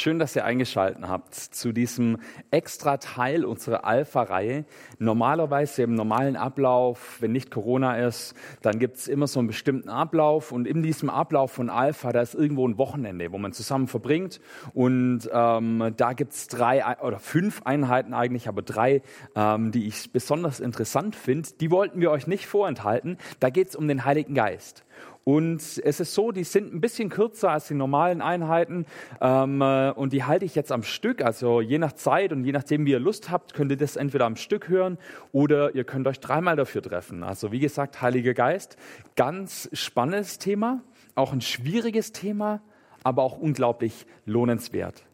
Schön, dass ihr eingeschaltet habt zu diesem extra Teil unserer Alpha-Reihe. Normalerweise im normalen Ablauf, wenn nicht Corona ist, dann gibt es immer so einen bestimmten Ablauf und in diesem Ablauf von Alpha, da ist irgendwo ein Wochenende, wo man zusammen verbringt und ähm, da gibt es drei oder fünf Einheiten eigentlich, aber drei, ähm, die ich besonders interessant finde. Die wollten wir euch nicht vorenthalten. Da geht es um den Heiligen Geist. Und es ist so, die sind ein bisschen kürzer als die normalen Einheiten ähm, äh, und die halte ich jetzt am Stück. Also je nach Zeit und je nachdem, wie ihr Lust habt, könnt ihr das entweder am Stück hören oder ihr könnt euch dreimal dafür treffen. Also wie gesagt, Heiliger Geist, ganz spannendes Thema, auch ein schwieriges Thema, aber auch unglaublich lohnenswert.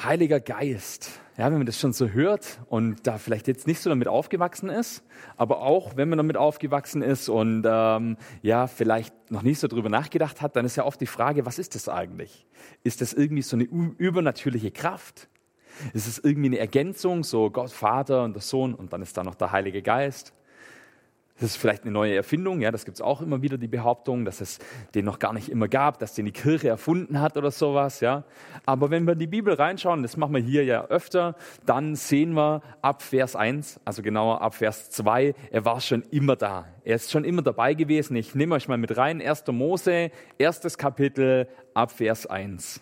Heiliger Geist. Ja, wenn man das schon so hört und da vielleicht jetzt nicht so damit aufgewachsen ist, aber auch wenn man damit aufgewachsen ist und ähm, ja, vielleicht noch nicht so drüber nachgedacht hat, dann ist ja oft die Frage, was ist das eigentlich? Ist das irgendwie so eine übernatürliche Kraft? Ist es irgendwie eine Ergänzung, so Gott, Vater und der Sohn und dann ist da noch der Heilige Geist? Das ist vielleicht eine neue Erfindung, ja, das gibt es auch immer wieder die Behauptung, dass es den noch gar nicht immer gab, dass den die Kirche erfunden hat oder sowas, ja. Aber wenn wir in die Bibel reinschauen, das machen wir hier ja öfter, dann sehen wir ab Vers 1, also genauer ab Vers 2, er war schon immer da. Er ist schon immer dabei gewesen. Ich nehme euch mal mit rein, 1. Mose, erstes Kapitel ab Vers 1.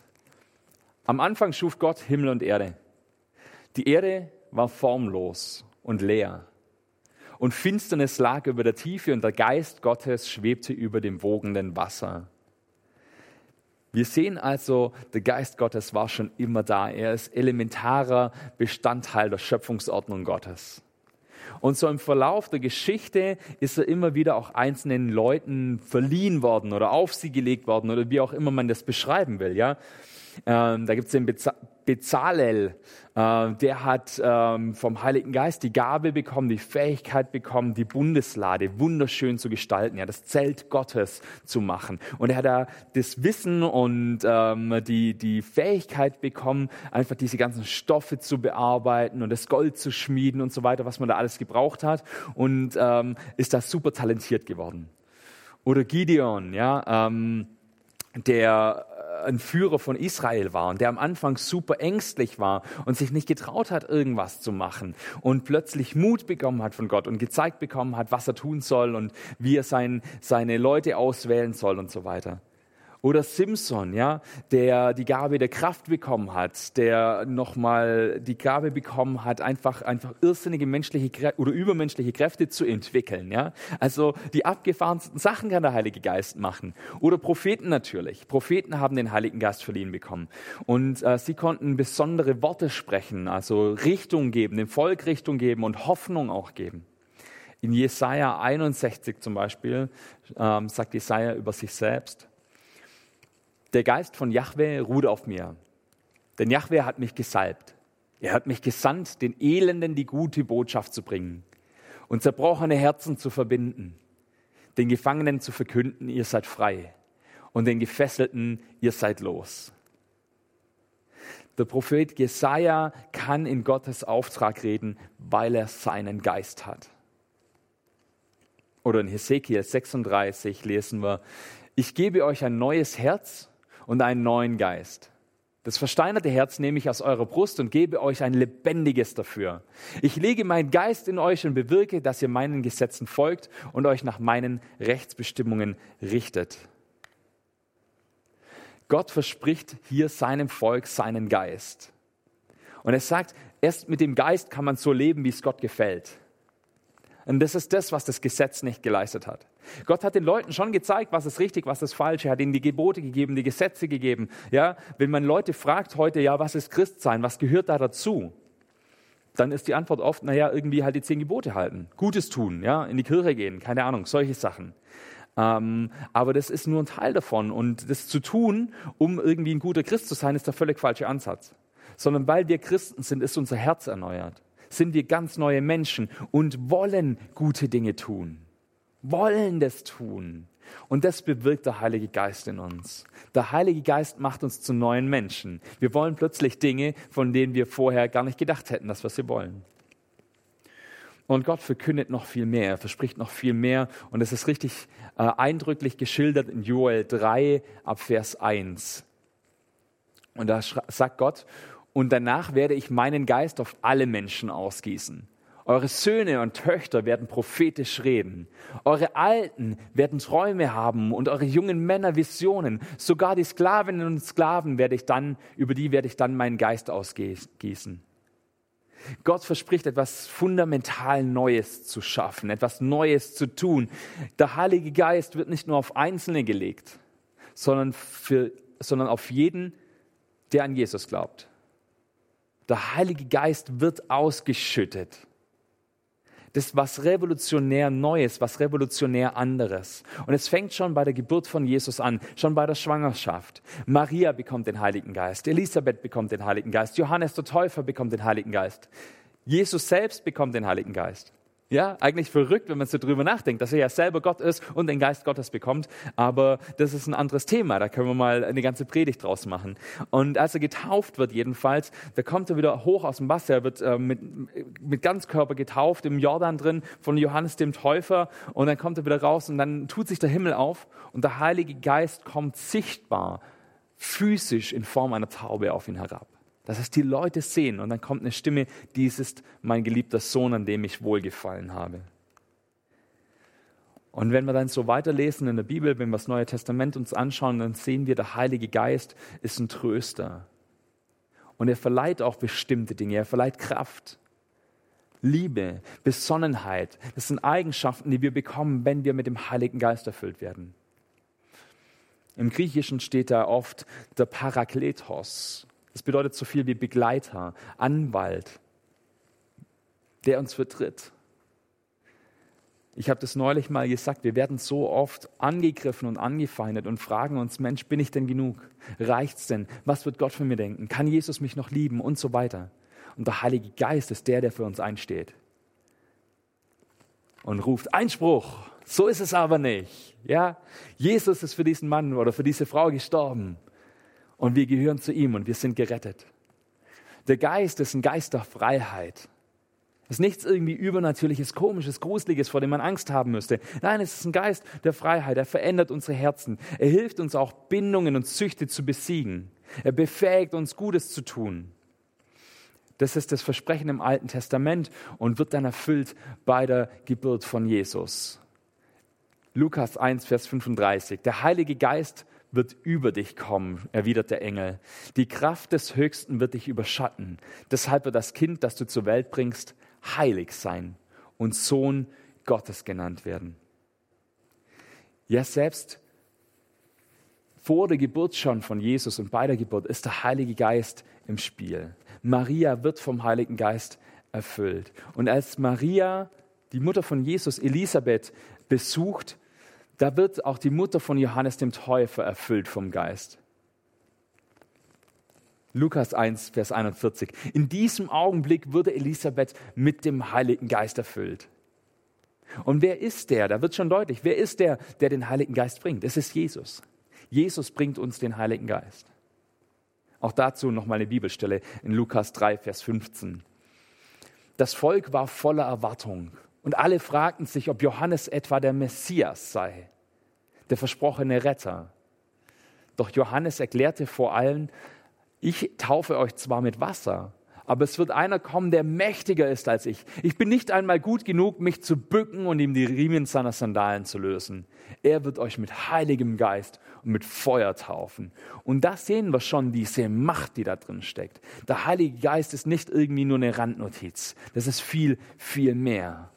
Am Anfang schuf Gott Himmel und Erde. Die Erde war formlos und leer und Finsternis lag über der Tiefe und der Geist Gottes schwebte über dem wogenden Wasser. Wir sehen also, der Geist Gottes war schon immer da. Er ist elementarer Bestandteil der Schöpfungsordnung Gottes. Und so im Verlauf der Geschichte ist er immer wieder auch einzelnen Leuten verliehen worden oder auf sie gelegt worden oder wie auch immer man das beschreiben will. Ja? Ähm, da gibt es den Bezalel, äh, der hat ähm, vom Heiligen Geist die Gabe bekommen, die Fähigkeit bekommen, die Bundeslade wunderschön zu gestalten, ja, das Zelt Gottes zu machen. Und er hat da das Wissen und ähm, die, die Fähigkeit bekommen, einfach diese ganzen Stoffe zu bearbeiten und das Gold zu schmieden und so weiter, was man da alles gebraucht hat und ähm, ist da super talentiert geworden. Oder Gideon, ja, ähm, der ein Führer von Israel war und der am Anfang super ängstlich war und sich nicht getraut hat, irgendwas zu machen und plötzlich Mut bekommen hat von Gott und gezeigt bekommen hat, was er tun soll und wie er sein, seine Leute auswählen soll und so weiter. Oder Simpson, ja, der die Gabe der Kraft bekommen hat, der nochmal die Gabe bekommen hat, einfach, einfach irrsinnige menschliche oder übermenschliche Kräfte zu entwickeln, ja. Also die abgefahrensten Sachen kann der Heilige Geist machen. Oder Propheten natürlich. Propheten haben den Heiligen Geist verliehen bekommen. Und äh, sie konnten besondere Worte sprechen, also Richtung geben, dem Volk Richtung geben und Hoffnung auch geben. In Jesaja 61 zum Beispiel ähm, sagt Jesaja über sich selbst, der Geist von Yahweh ruht auf mir, denn Yahweh hat mich gesalbt. Er hat mich gesandt, den Elenden die gute Botschaft zu bringen und zerbrochene Herzen zu verbinden, den Gefangenen zu verkünden, ihr seid frei und den Gefesselten, ihr seid los. Der Prophet Jesaja kann in Gottes Auftrag reden, weil er seinen Geist hat. Oder in Hesekiel 36 lesen wir, ich gebe euch ein neues Herz und einen neuen Geist. Das versteinerte Herz nehme ich aus eurer Brust und gebe euch ein lebendiges dafür. Ich lege meinen Geist in euch und bewirke, dass ihr meinen Gesetzen folgt und euch nach meinen Rechtsbestimmungen richtet. Gott verspricht hier seinem Volk seinen Geist. Und er sagt, erst mit dem Geist kann man so leben, wie es Gott gefällt. Und das ist das, was das Gesetz nicht geleistet hat. Gott hat den Leuten schon gezeigt, was ist richtig, was ist falsch. Er hat ihnen die Gebote gegeben, die Gesetze gegeben. Ja, wenn man Leute fragt heute, ja, was ist Christsein? Was gehört da dazu? Dann ist die Antwort oft, naja, irgendwie halt die zehn Gebote halten. Gutes tun, ja, in die Kirche gehen, keine Ahnung, solche Sachen. Ähm, aber das ist nur ein Teil davon. Und das zu tun, um irgendwie ein guter Christ zu sein, ist der völlig falsche Ansatz. Sondern weil wir Christen sind, ist unser Herz erneuert sind wir ganz neue Menschen und wollen gute Dinge tun. Wollen das tun. Und das bewirkt der Heilige Geist in uns. Der Heilige Geist macht uns zu neuen Menschen. Wir wollen plötzlich Dinge, von denen wir vorher gar nicht gedacht hätten, dass wir sie wollen. Und Gott verkündet noch viel mehr, er verspricht noch viel mehr. Und es ist richtig äh, eindrücklich geschildert in Joel 3 ab Vers 1. Und da sagt Gott, und danach werde ich meinen Geist auf alle Menschen ausgießen. Eure Söhne und Töchter werden prophetisch reden. Eure Alten werden Träume haben und eure jungen Männer Visionen. Sogar die Sklavinnen und Sklaven werde ich dann, über die werde ich dann meinen Geist ausgießen. Gott verspricht etwas fundamental Neues zu schaffen, etwas Neues zu tun. Der Heilige Geist wird nicht nur auf Einzelne gelegt, sondern, für, sondern auf jeden, der an Jesus glaubt. Der Heilige Geist wird ausgeschüttet. Das ist was revolutionär Neues, was revolutionär anderes. Und es fängt schon bei der Geburt von Jesus an, schon bei der Schwangerschaft. Maria bekommt den Heiligen Geist, Elisabeth bekommt den Heiligen Geist, Johannes der Täufer bekommt den Heiligen Geist, Jesus selbst bekommt den Heiligen Geist. Ja, eigentlich verrückt, wenn man so drüber nachdenkt, dass er ja selber Gott ist und den Geist Gottes bekommt. Aber das ist ein anderes Thema. Da können wir mal eine ganze Predigt draus machen. Und als er getauft wird, jedenfalls, da kommt er wieder hoch aus dem Wasser. Er wird äh, mit, mit Ganzkörper getauft im Jordan drin von Johannes dem Täufer. Und dann kommt er wieder raus und dann tut sich der Himmel auf und der Heilige Geist kommt sichtbar, physisch in Form einer Taube auf ihn herab dass es die Leute sehen. Und dann kommt eine Stimme, dies ist mein geliebter Sohn, an dem ich wohlgefallen habe. Und wenn wir dann so weiterlesen in der Bibel, wenn wir das Neue Testament uns anschauen, dann sehen wir, der Heilige Geist ist ein Tröster. Und er verleiht auch bestimmte Dinge. Er verleiht Kraft, Liebe, Besonnenheit. Das sind Eigenschaften, die wir bekommen, wenn wir mit dem Heiligen Geist erfüllt werden. Im Griechischen steht da oft der Parakletos. Das bedeutet so viel wie Begleiter, Anwalt, der uns vertritt. Ich habe das neulich mal gesagt, wir werden so oft angegriffen und angefeindet und fragen uns, Mensch, bin ich denn genug? Reicht's denn? Was wird Gott von mir denken? Kann Jesus mich noch lieben? Und so weiter. Und der Heilige Geist ist der, der für uns einsteht. Und ruft Einspruch. So ist es aber nicht. Ja? Jesus ist für diesen Mann oder für diese Frau gestorben und wir gehören zu ihm und wir sind gerettet. Der Geist ist ein Geist der Freiheit. Es ist nichts irgendwie übernatürliches, komisches, gruseliges, vor dem man Angst haben müsste. Nein, es ist ein Geist der Freiheit. Er verändert unsere Herzen. Er hilft uns auch Bindungen und Süchte zu besiegen. Er befähigt uns Gutes zu tun. Das ist das Versprechen im Alten Testament und wird dann erfüllt bei der Geburt von Jesus. Lukas 1, Vers 35. Der Heilige Geist wird über dich kommen, erwidert der Engel. Die Kraft des Höchsten wird dich überschatten. Deshalb wird das Kind, das du zur Welt bringst, heilig sein und Sohn Gottes genannt werden. Ja, selbst vor der Geburt schon von Jesus und bei der Geburt ist der Heilige Geist im Spiel. Maria wird vom Heiligen Geist erfüllt. Und als Maria, die Mutter von Jesus, Elisabeth, besucht, da wird auch die Mutter von Johannes dem Täufer erfüllt vom Geist. Lukas 1, Vers 41. In diesem Augenblick wurde Elisabeth mit dem Heiligen Geist erfüllt. Und wer ist der? Da wird schon deutlich, wer ist der, der den Heiligen Geist bringt? Es ist Jesus. Jesus bringt uns den Heiligen Geist. Auch dazu nochmal eine Bibelstelle in Lukas 3, Vers 15. Das Volk war voller Erwartung und alle fragten sich, ob Johannes etwa der Messias sei, der versprochene Retter. Doch Johannes erklärte vor allen, ich taufe euch zwar mit Wasser, aber es wird einer kommen, der mächtiger ist als ich. Ich bin nicht einmal gut genug, mich zu bücken und ihm die Riemen seiner Sandalen zu lösen. Er wird euch mit heiligem Geist und mit Feuer taufen. Und da sehen wir schon diese Macht, die da drin steckt. Der Heilige Geist ist nicht irgendwie nur eine Randnotiz. Das ist viel, viel mehr.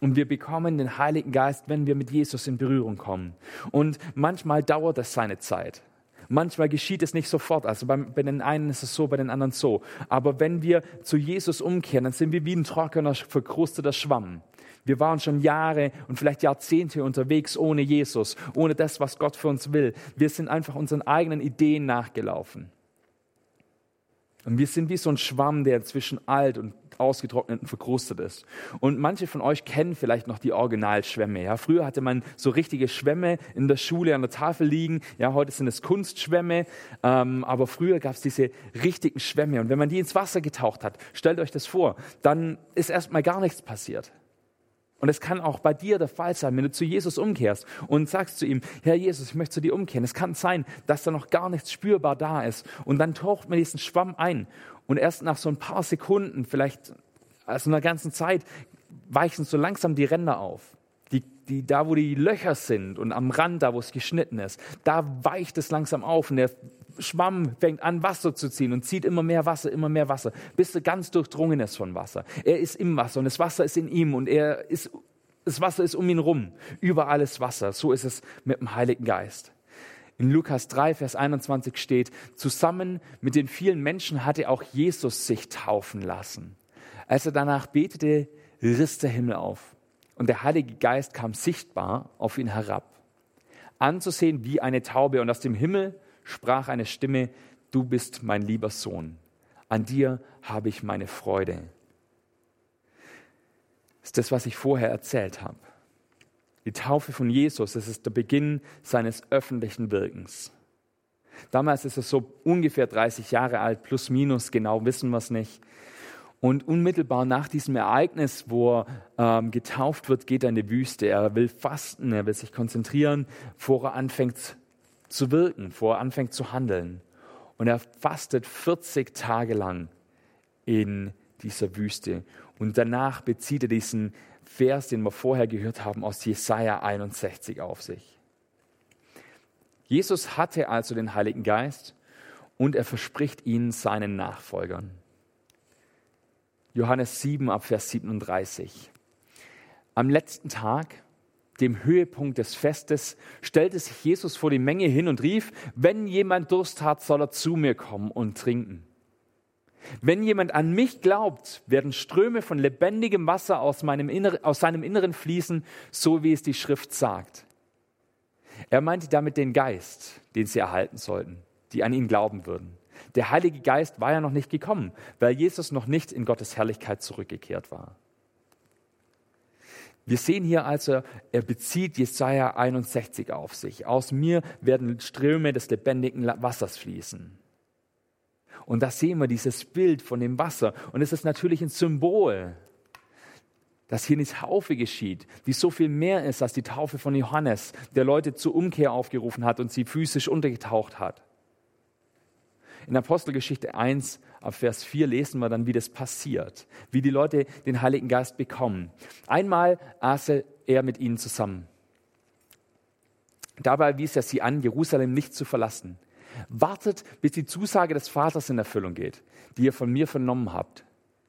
Und wir bekommen den Heiligen Geist, wenn wir mit Jesus in Berührung kommen. Und manchmal dauert es seine Zeit. Manchmal geschieht es nicht sofort. Also bei, bei, den einen ist es so, bei den anderen so. Aber wenn wir zu Jesus umkehren, dann sind wir wie ein trockener, verkrusteter Schwamm. Wir waren schon Jahre und vielleicht Jahrzehnte unterwegs ohne Jesus, ohne das, was Gott für uns will. Wir sind einfach unseren eigenen Ideen nachgelaufen. Und wir sind wie so ein Schwamm, der zwischen alt und ausgetrocknet und verkrustet ist. Und manche von euch kennen vielleicht noch die Originalschwämme. Ja, früher hatte man so richtige Schwämme in der Schule an der Tafel liegen. Ja, heute sind es Kunstschwämme. Ähm, aber früher gab es diese richtigen Schwämme. Und wenn man die ins Wasser getaucht hat, stellt euch das vor, dann ist erstmal gar nichts passiert. Und es kann auch bei dir der Fall sein, wenn du zu Jesus umkehrst und sagst zu ihm, Herr Jesus, ich möchte zu dir umkehren. Es kann sein, dass da noch gar nichts spürbar da ist. Und dann taucht man diesen Schwamm ein. Und erst nach so ein paar Sekunden, vielleicht also einer ganzen Zeit, weichen so langsam die Ränder auf. Die, die, da, wo die Löcher sind und am Rand, da, wo es geschnitten ist, da weicht es langsam auf und der Schwamm fängt an, Wasser zu ziehen und zieht immer mehr Wasser, immer mehr Wasser, bis er ganz durchdrungen ist von Wasser. Er ist im Wasser und das Wasser ist in ihm und er ist, das Wasser ist um ihn rum. Überall ist Wasser. So ist es mit dem Heiligen Geist. In Lukas 3, Vers 21 steht, zusammen mit den vielen Menschen hatte auch Jesus sich taufen lassen. Als er danach betete, riss der Himmel auf und der Heilige Geist kam sichtbar auf ihn herab. Anzusehen wie eine Taube und aus dem Himmel sprach eine Stimme, du bist mein lieber Sohn, an dir habe ich meine Freude. Das ist das, was ich vorher erzählt habe. Die Taufe von Jesus, das ist der Beginn seines öffentlichen Wirkens. Damals ist er so ungefähr 30 Jahre alt, plus minus, genau wissen wir es nicht. Und unmittelbar nach diesem Ereignis, wo er ähm, getauft wird, geht er in die Wüste. Er will fasten, er will sich konzentrieren, bevor er anfängt zu wirken, bevor er anfängt zu handeln. Und er fastet 40 Tage lang in dieser Wüste. Und danach bezieht er diesen Vers, den wir vorher gehört haben, aus Jesaja 61 auf sich. Jesus hatte also den Heiligen Geist und er verspricht ihn seinen Nachfolgern. Johannes 7 ab Vers 37. Am letzten Tag dem Höhepunkt des Festes, stellte sich Jesus vor die Menge hin und rief, wenn jemand Durst hat, soll er zu mir kommen und trinken. Wenn jemand an mich glaubt, werden Ströme von lebendigem Wasser aus, Inneren, aus seinem Inneren fließen, so wie es die Schrift sagt. Er meinte damit den Geist, den sie erhalten sollten, die an ihn glauben würden. Der Heilige Geist war ja noch nicht gekommen, weil Jesus noch nicht in Gottes Herrlichkeit zurückgekehrt war. Wir sehen hier also, er bezieht Jesaja 61 auf sich. Aus mir werden Ströme des lebendigen Wassers fließen. Und da sehen wir dieses Bild von dem Wasser. Und es ist natürlich ein Symbol, dass hier eine Taufe geschieht, die so viel mehr ist als die Taufe von Johannes, der Leute zur Umkehr aufgerufen hat und sie physisch untergetaucht hat. In Apostelgeschichte 1 ab Vers 4 lesen wir dann, wie das passiert, wie die Leute den Heiligen Geist bekommen. Einmal aß er mit ihnen zusammen. Dabei wies er sie an, Jerusalem nicht zu verlassen. Wartet, bis die Zusage des Vaters in Erfüllung geht, die ihr von mir vernommen habt.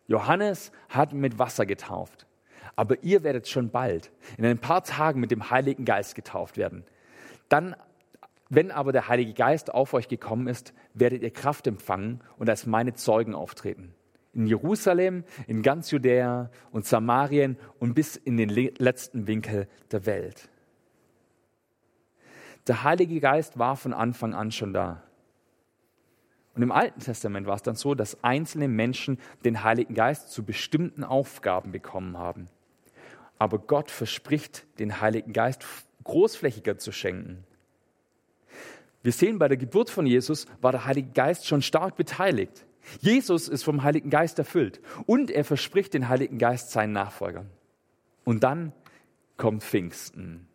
Johannes hat mit Wasser getauft, aber ihr werdet schon bald, in ein paar Tagen mit dem Heiligen Geist getauft werden. Dann wenn aber der Heilige Geist auf euch gekommen ist, werdet ihr Kraft empfangen und als meine Zeugen auftreten. In Jerusalem, in ganz Judäa und Samarien und bis in den letzten Winkel der Welt. Der Heilige Geist war von Anfang an schon da. Und im Alten Testament war es dann so, dass einzelne Menschen den Heiligen Geist zu bestimmten Aufgaben bekommen haben. Aber Gott verspricht, den Heiligen Geist großflächiger zu schenken. Wir sehen, bei der Geburt von Jesus war der Heilige Geist schon stark beteiligt. Jesus ist vom Heiligen Geist erfüllt und er verspricht den Heiligen Geist seinen Nachfolgern. Und dann kommt Pfingsten.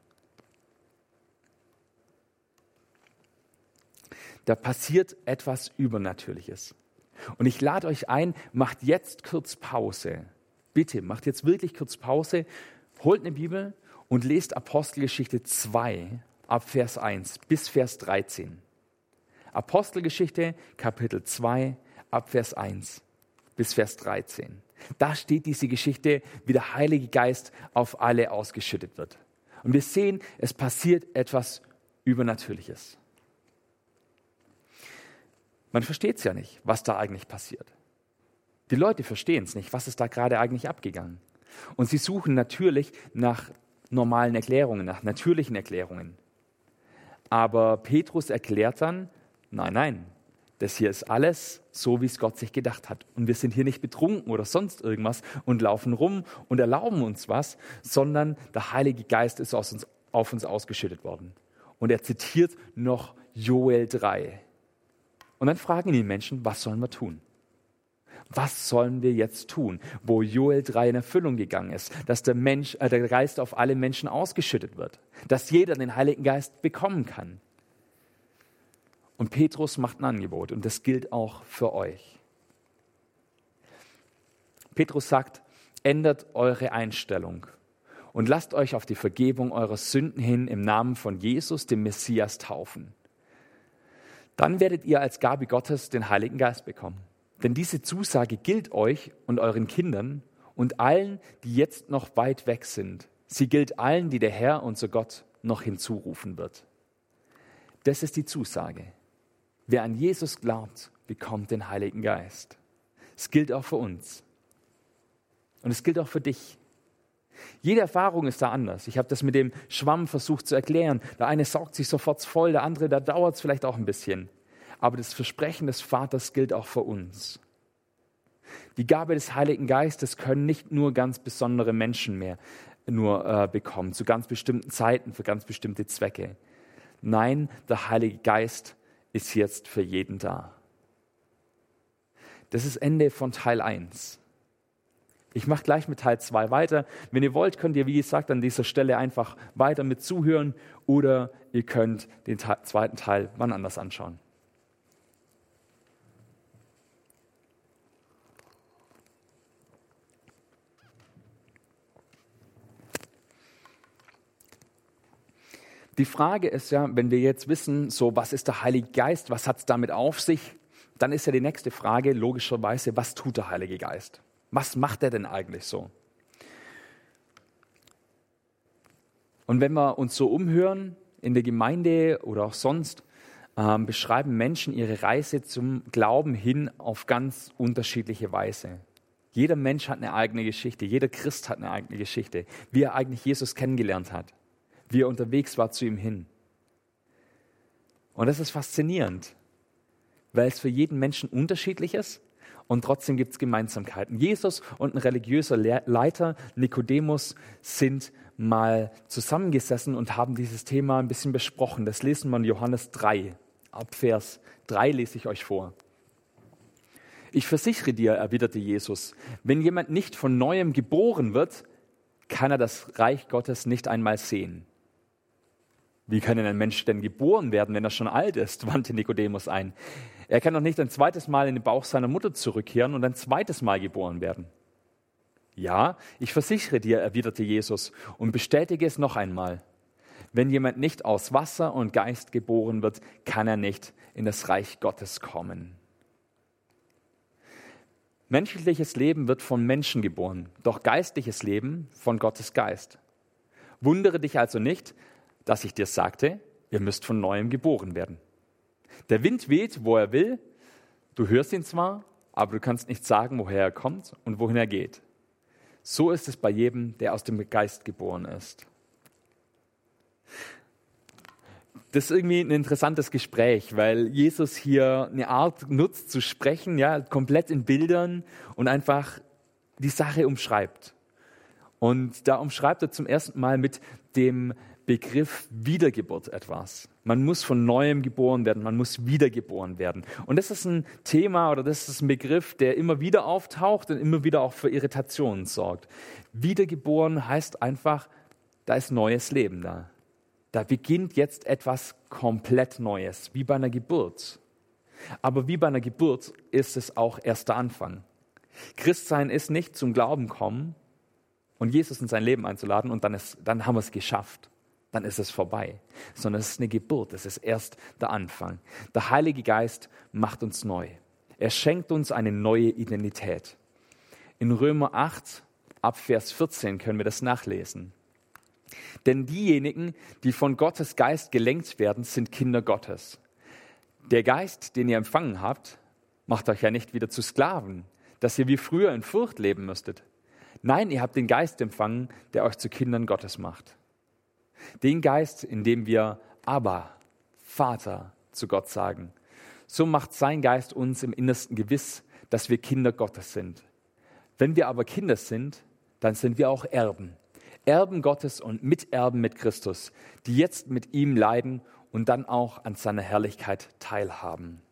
Da passiert etwas Übernatürliches. Und ich lade euch ein, macht jetzt kurz Pause. Bitte, macht jetzt wirklich kurz Pause, holt eine Bibel und lest Apostelgeschichte 2 ab Vers 1 bis Vers 13. Apostelgeschichte Kapitel 2 ab Vers 1 bis Vers 13. Da steht diese Geschichte, wie der Heilige Geist auf alle ausgeschüttet wird. Und wir sehen, es passiert etwas Übernatürliches. Man versteht es ja nicht, was da eigentlich passiert. Die Leute verstehen es nicht, was ist da gerade eigentlich abgegangen. Und sie suchen natürlich nach normalen Erklärungen, nach natürlichen Erklärungen. Aber Petrus erklärt dann, nein, nein, das hier ist alles so, wie es Gott sich gedacht hat. Und wir sind hier nicht betrunken oder sonst irgendwas und laufen rum und erlauben uns was, sondern der Heilige Geist ist uns, auf uns ausgeschüttet worden. Und er zitiert noch Joel 3. Und dann fragen die Menschen, was sollen wir tun? Was sollen wir jetzt tun, wo Joel 3 in Erfüllung gegangen ist, dass der, Mensch, äh, der Geist auf alle Menschen ausgeschüttet wird, dass jeder den Heiligen Geist bekommen kann? Und Petrus macht ein Angebot und das gilt auch für euch. Petrus sagt, ändert eure Einstellung und lasst euch auf die Vergebung eurer Sünden hin im Namen von Jesus, dem Messias, taufen. Dann werdet ihr als Gabe Gottes den Heiligen Geist bekommen. Denn diese Zusage gilt euch und euren Kindern und allen, die jetzt noch weit weg sind. Sie gilt allen, die der Herr, unser Gott, noch hinzurufen wird. Das ist die Zusage. Wer an Jesus glaubt, bekommt den Heiligen Geist. Es gilt auch für uns. Und es gilt auch für dich. Jede Erfahrung ist da anders. Ich habe das mit dem Schwamm versucht zu erklären. Der eine saugt sich sofort voll, der andere, da dauert es vielleicht auch ein bisschen. Aber das Versprechen des Vaters gilt auch für uns. Die Gabe des Heiligen Geistes können nicht nur ganz besondere Menschen mehr nur äh, bekommen, zu ganz bestimmten Zeiten, für ganz bestimmte Zwecke. Nein, der Heilige Geist ist jetzt für jeden da. Das ist Ende von Teil 1. Ich mache gleich mit Teil 2 weiter. Wenn ihr wollt, könnt ihr, wie gesagt, an dieser Stelle einfach weiter mit zuhören oder ihr könnt den zweiten Teil wann anders anschauen. Die Frage ist ja, wenn wir jetzt wissen, so was ist der Heilige Geist, was hat es damit auf sich, dann ist ja die nächste Frage logischerweise, was tut der Heilige Geist? Was macht er denn eigentlich so? Und wenn wir uns so umhören in der Gemeinde oder auch sonst, ähm, beschreiben Menschen ihre Reise zum Glauben hin auf ganz unterschiedliche Weise. Jeder Mensch hat eine eigene Geschichte, jeder Christ hat eine eigene Geschichte, wie er eigentlich Jesus kennengelernt hat wie er unterwegs war zu ihm hin. Und das ist faszinierend, weil es für jeden Menschen unterschiedlich ist und trotzdem gibt es Gemeinsamkeiten. Jesus und ein religiöser Leiter, Nikodemus, sind mal zusammengesessen und haben dieses Thema ein bisschen besprochen. Das lesen wir in Johannes 3. Ab Vers 3 lese ich euch vor. Ich versichere dir, erwiderte Jesus, wenn jemand nicht von neuem geboren wird, kann er das Reich Gottes nicht einmal sehen. Wie kann denn ein Mensch denn geboren werden, wenn er schon alt ist? wandte Nikodemus ein. Er kann doch nicht ein zweites Mal in den Bauch seiner Mutter zurückkehren und ein zweites Mal geboren werden. Ja, ich versichere dir, erwiderte Jesus und bestätige es noch einmal. Wenn jemand nicht aus Wasser und Geist geboren wird, kann er nicht in das Reich Gottes kommen. Menschliches Leben wird von Menschen geboren, doch geistliches Leben von Gottes Geist. Wundere dich also nicht, dass ich dir sagte, ihr müsst von neuem geboren werden. Der Wind weht, wo er will. Du hörst ihn zwar, aber du kannst nicht sagen, woher er kommt und wohin er geht. So ist es bei jedem, der aus dem Geist geboren ist. Das ist irgendwie ein interessantes Gespräch, weil Jesus hier eine Art nutzt zu sprechen, ja, komplett in Bildern und einfach die Sache umschreibt. Und da umschreibt er zum ersten Mal mit dem Begriff Wiedergeburt etwas. Man muss von neuem geboren werden, man muss wiedergeboren werden. Und das ist ein Thema oder das ist ein Begriff, der immer wieder auftaucht und immer wieder auch für Irritationen sorgt. Wiedergeboren heißt einfach, da ist neues Leben da. Da beginnt jetzt etwas komplett Neues, wie bei einer Geburt. Aber wie bei einer Geburt ist es auch erst der Anfang. Christsein ist nicht zum Glauben kommen und Jesus in sein Leben einzuladen und dann, ist, dann haben wir es geschafft dann ist es vorbei, sondern es ist eine Geburt, es ist erst der Anfang. Der Heilige Geist macht uns neu. Er schenkt uns eine neue Identität. In Römer 8, ab Vers 14 können wir das nachlesen. Denn diejenigen, die von Gottes Geist gelenkt werden, sind Kinder Gottes. Der Geist, den ihr empfangen habt, macht euch ja nicht wieder zu Sklaven, dass ihr wie früher in Furcht leben müsstet. Nein, ihr habt den Geist empfangen, der euch zu Kindern Gottes macht. Den Geist, in dem wir aber Vater zu Gott sagen. So macht sein Geist uns im Innersten gewiss, dass wir Kinder Gottes sind. Wenn wir aber Kinder sind, dann sind wir auch Erben. Erben Gottes und Miterben mit Christus, die jetzt mit ihm leiden und dann auch an seiner Herrlichkeit teilhaben.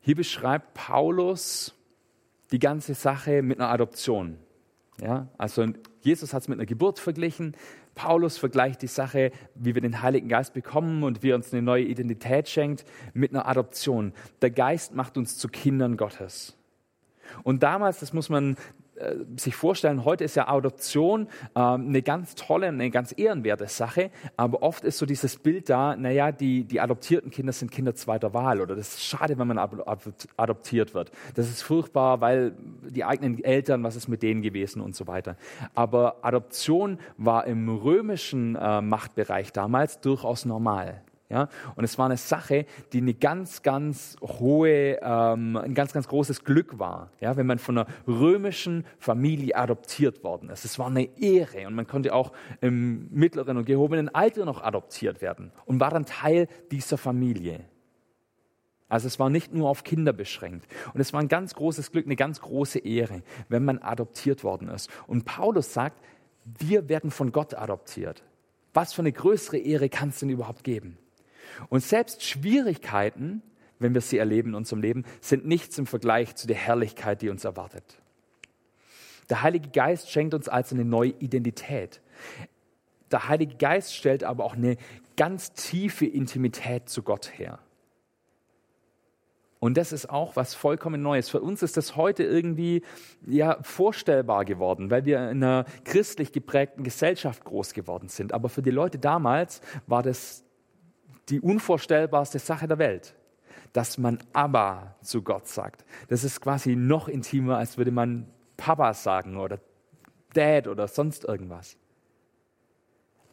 Hier beschreibt Paulus die ganze Sache mit einer Adoption. Ja, also Jesus hat es mit einer Geburt verglichen. Paulus vergleicht die Sache, wie wir den Heiligen Geist bekommen und wie er uns eine neue Identität schenkt, mit einer Adoption. Der Geist macht uns zu Kindern Gottes. Und damals, das muss man sich vorstellen, heute ist ja Adoption äh, eine ganz tolle, eine ganz ehrenwerte Sache, aber oft ist so dieses Bild da, naja, die, die adoptierten Kinder sind Kinder zweiter Wahl oder das ist schade, wenn man adoptiert wird. Das ist furchtbar, weil die eigenen Eltern, was ist mit denen gewesen und so weiter. Aber Adoption war im römischen äh, Machtbereich damals durchaus normal. Ja? Und es war eine Sache, die eine ganz, ganz hohe, ähm, ein ganz, ganz großes Glück war, ja? wenn man von einer römischen Familie adoptiert worden ist. Es war eine Ehre und man konnte auch im mittleren und gehobenen Alter noch adoptiert werden und war dann Teil dieser Familie. Also es war nicht nur auf Kinder beschränkt. Und es war ein ganz großes Glück, eine ganz große Ehre, wenn man adoptiert worden ist. Und Paulus sagt, wir werden von Gott adoptiert. Was für eine größere Ehre kann es denn überhaupt geben? Und selbst Schwierigkeiten, wenn wir sie erleben in unserem Leben, sind nichts im Vergleich zu der Herrlichkeit, die uns erwartet. Der Heilige Geist schenkt uns also eine neue Identität. Der Heilige Geist stellt aber auch eine ganz tiefe Intimität zu Gott her. Und das ist auch was vollkommen Neues. Für uns ist das heute irgendwie ja vorstellbar geworden, weil wir in einer christlich geprägten Gesellschaft groß geworden sind. Aber für die Leute damals war das die unvorstellbarste Sache der Welt, dass man Abba zu Gott sagt. Das ist quasi noch intimer, als würde man Papa sagen oder Dad oder sonst irgendwas.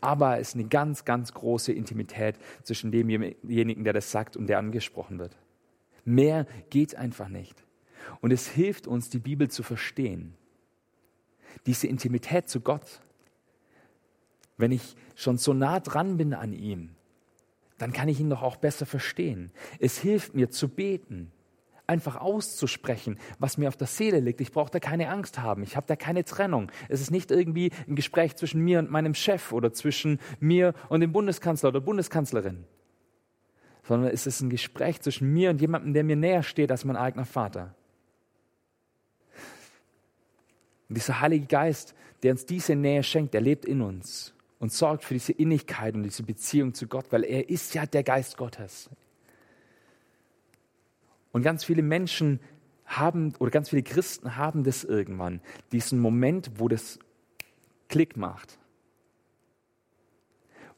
Aber ist eine ganz, ganz große Intimität zwischen demjenigen, der das sagt und der angesprochen wird. Mehr geht einfach nicht. Und es hilft uns, die Bibel zu verstehen. Diese Intimität zu Gott. Wenn ich schon so nah dran bin an ihm, dann kann ich ihn doch auch besser verstehen. Es hilft mir zu beten, einfach auszusprechen, was mir auf der Seele liegt. Ich brauche da keine Angst haben. Ich habe da keine Trennung. Es ist nicht irgendwie ein Gespräch zwischen mir und meinem Chef oder zwischen mir und dem Bundeskanzler oder Bundeskanzlerin, sondern es ist ein Gespräch zwischen mir und jemandem, der mir näher steht als mein eigener Vater. Und dieser Heilige Geist, der uns diese Nähe schenkt, der lebt in uns und sorgt für diese Innigkeit und diese Beziehung zu Gott, weil er ist ja der Geist Gottes. Und ganz viele Menschen haben, oder ganz viele Christen haben das irgendwann, diesen Moment, wo das Klick macht,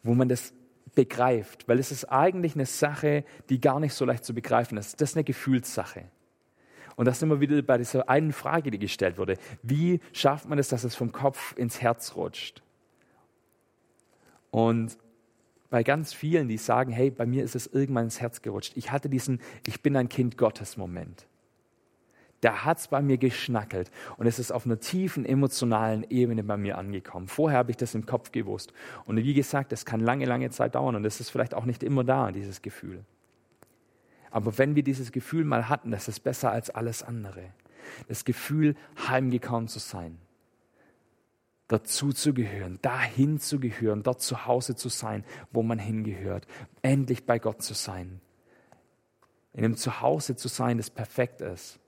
wo man das begreift, weil es ist eigentlich eine Sache, die gar nicht so leicht zu begreifen ist. Das ist eine Gefühlssache. Und das sind wir wieder bei dieser einen Frage, die gestellt wurde. Wie schafft man es, dass es vom Kopf ins Herz rutscht? Und bei ganz vielen, die sagen, hey, bei mir ist es irgendwann ins Herz gerutscht. Ich hatte diesen Ich bin ein Kind Gottes Moment. Da hat es bei mir geschnackelt und es ist auf einer tiefen emotionalen Ebene bei mir angekommen. Vorher habe ich das im Kopf gewusst. Und wie gesagt, es kann lange, lange Zeit dauern und es ist vielleicht auch nicht immer da, dieses Gefühl. Aber wenn wir dieses Gefühl mal hatten, das ist besser als alles andere. Das Gefühl, heimgekommen zu sein dazu zu gehören, dahin zu gehören, dort zu Hause zu sein, wo man hingehört, endlich bei Gott zu sein, in einem Zuhause zu sein, das perfekt ist.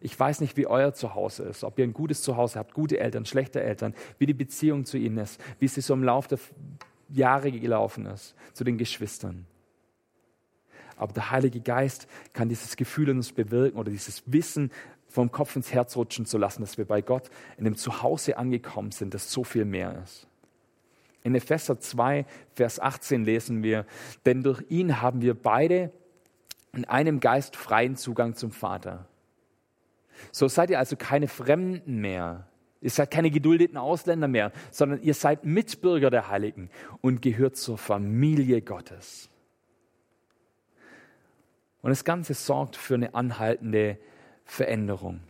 Ich weiß nicht, wie euer Zuhause ist, ob ihr ein gutes Zuhause habt, gute Eltern, schlechte Eltern, wie die Beziehung zu ihnen ist, wie sie so im Laufe der Jahre gelaufen ist, zu den Geschwistern. Aber der Heilige Geist kann dieses Gefühl in uns bewirken oder dieses Wissen vom Kopf ins Herz rutschen zu lassen, dass wir bei Gott in dem Zuhause angekommen sind, das so viel mehr ist. In Epheser 2, Vers 18 lesen wir, denn durch ihn haben wir beide in einem Geist freien Zugang zum Vater. So seid ihr also keine Fremden mehr. Ihr seid keine geduldeten Ausländer mehr, sondern ihr seid Mitbürger der Heiligen und gehört zur Familie Gottes. Und das Ganze sorgt für eine anhaltende Veränderung.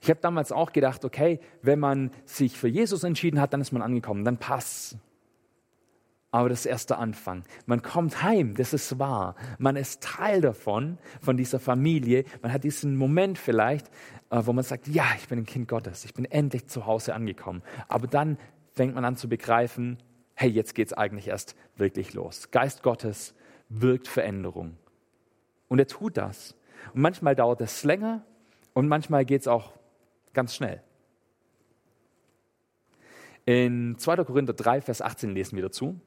Ich habe damals auch gedacht, okay, wenn man sich für Jesus entschieden hat, dann ist man angekommen, dann passt. Aber das ist erst der Anfang. Man kommt heim, das ist wahr. Man ist Teil davon, von dieser Familie. Man hat diesen Moment vielleicht, äh, wo man sagt, ja, ich bin ein Kind Gottes, ich bin endlich zu Hause angekommen. Aber dann fängt man an zu begreifen, hey, jetzt geht es eigentlich erst wirklich los. Geist Gottes wirkt Veränderung. Und er tut das. Und manchmal dauert es länger und manchmal geht es auch ganz schnell. In 2. Korinther 3, Vers 18 lesen wir dazu.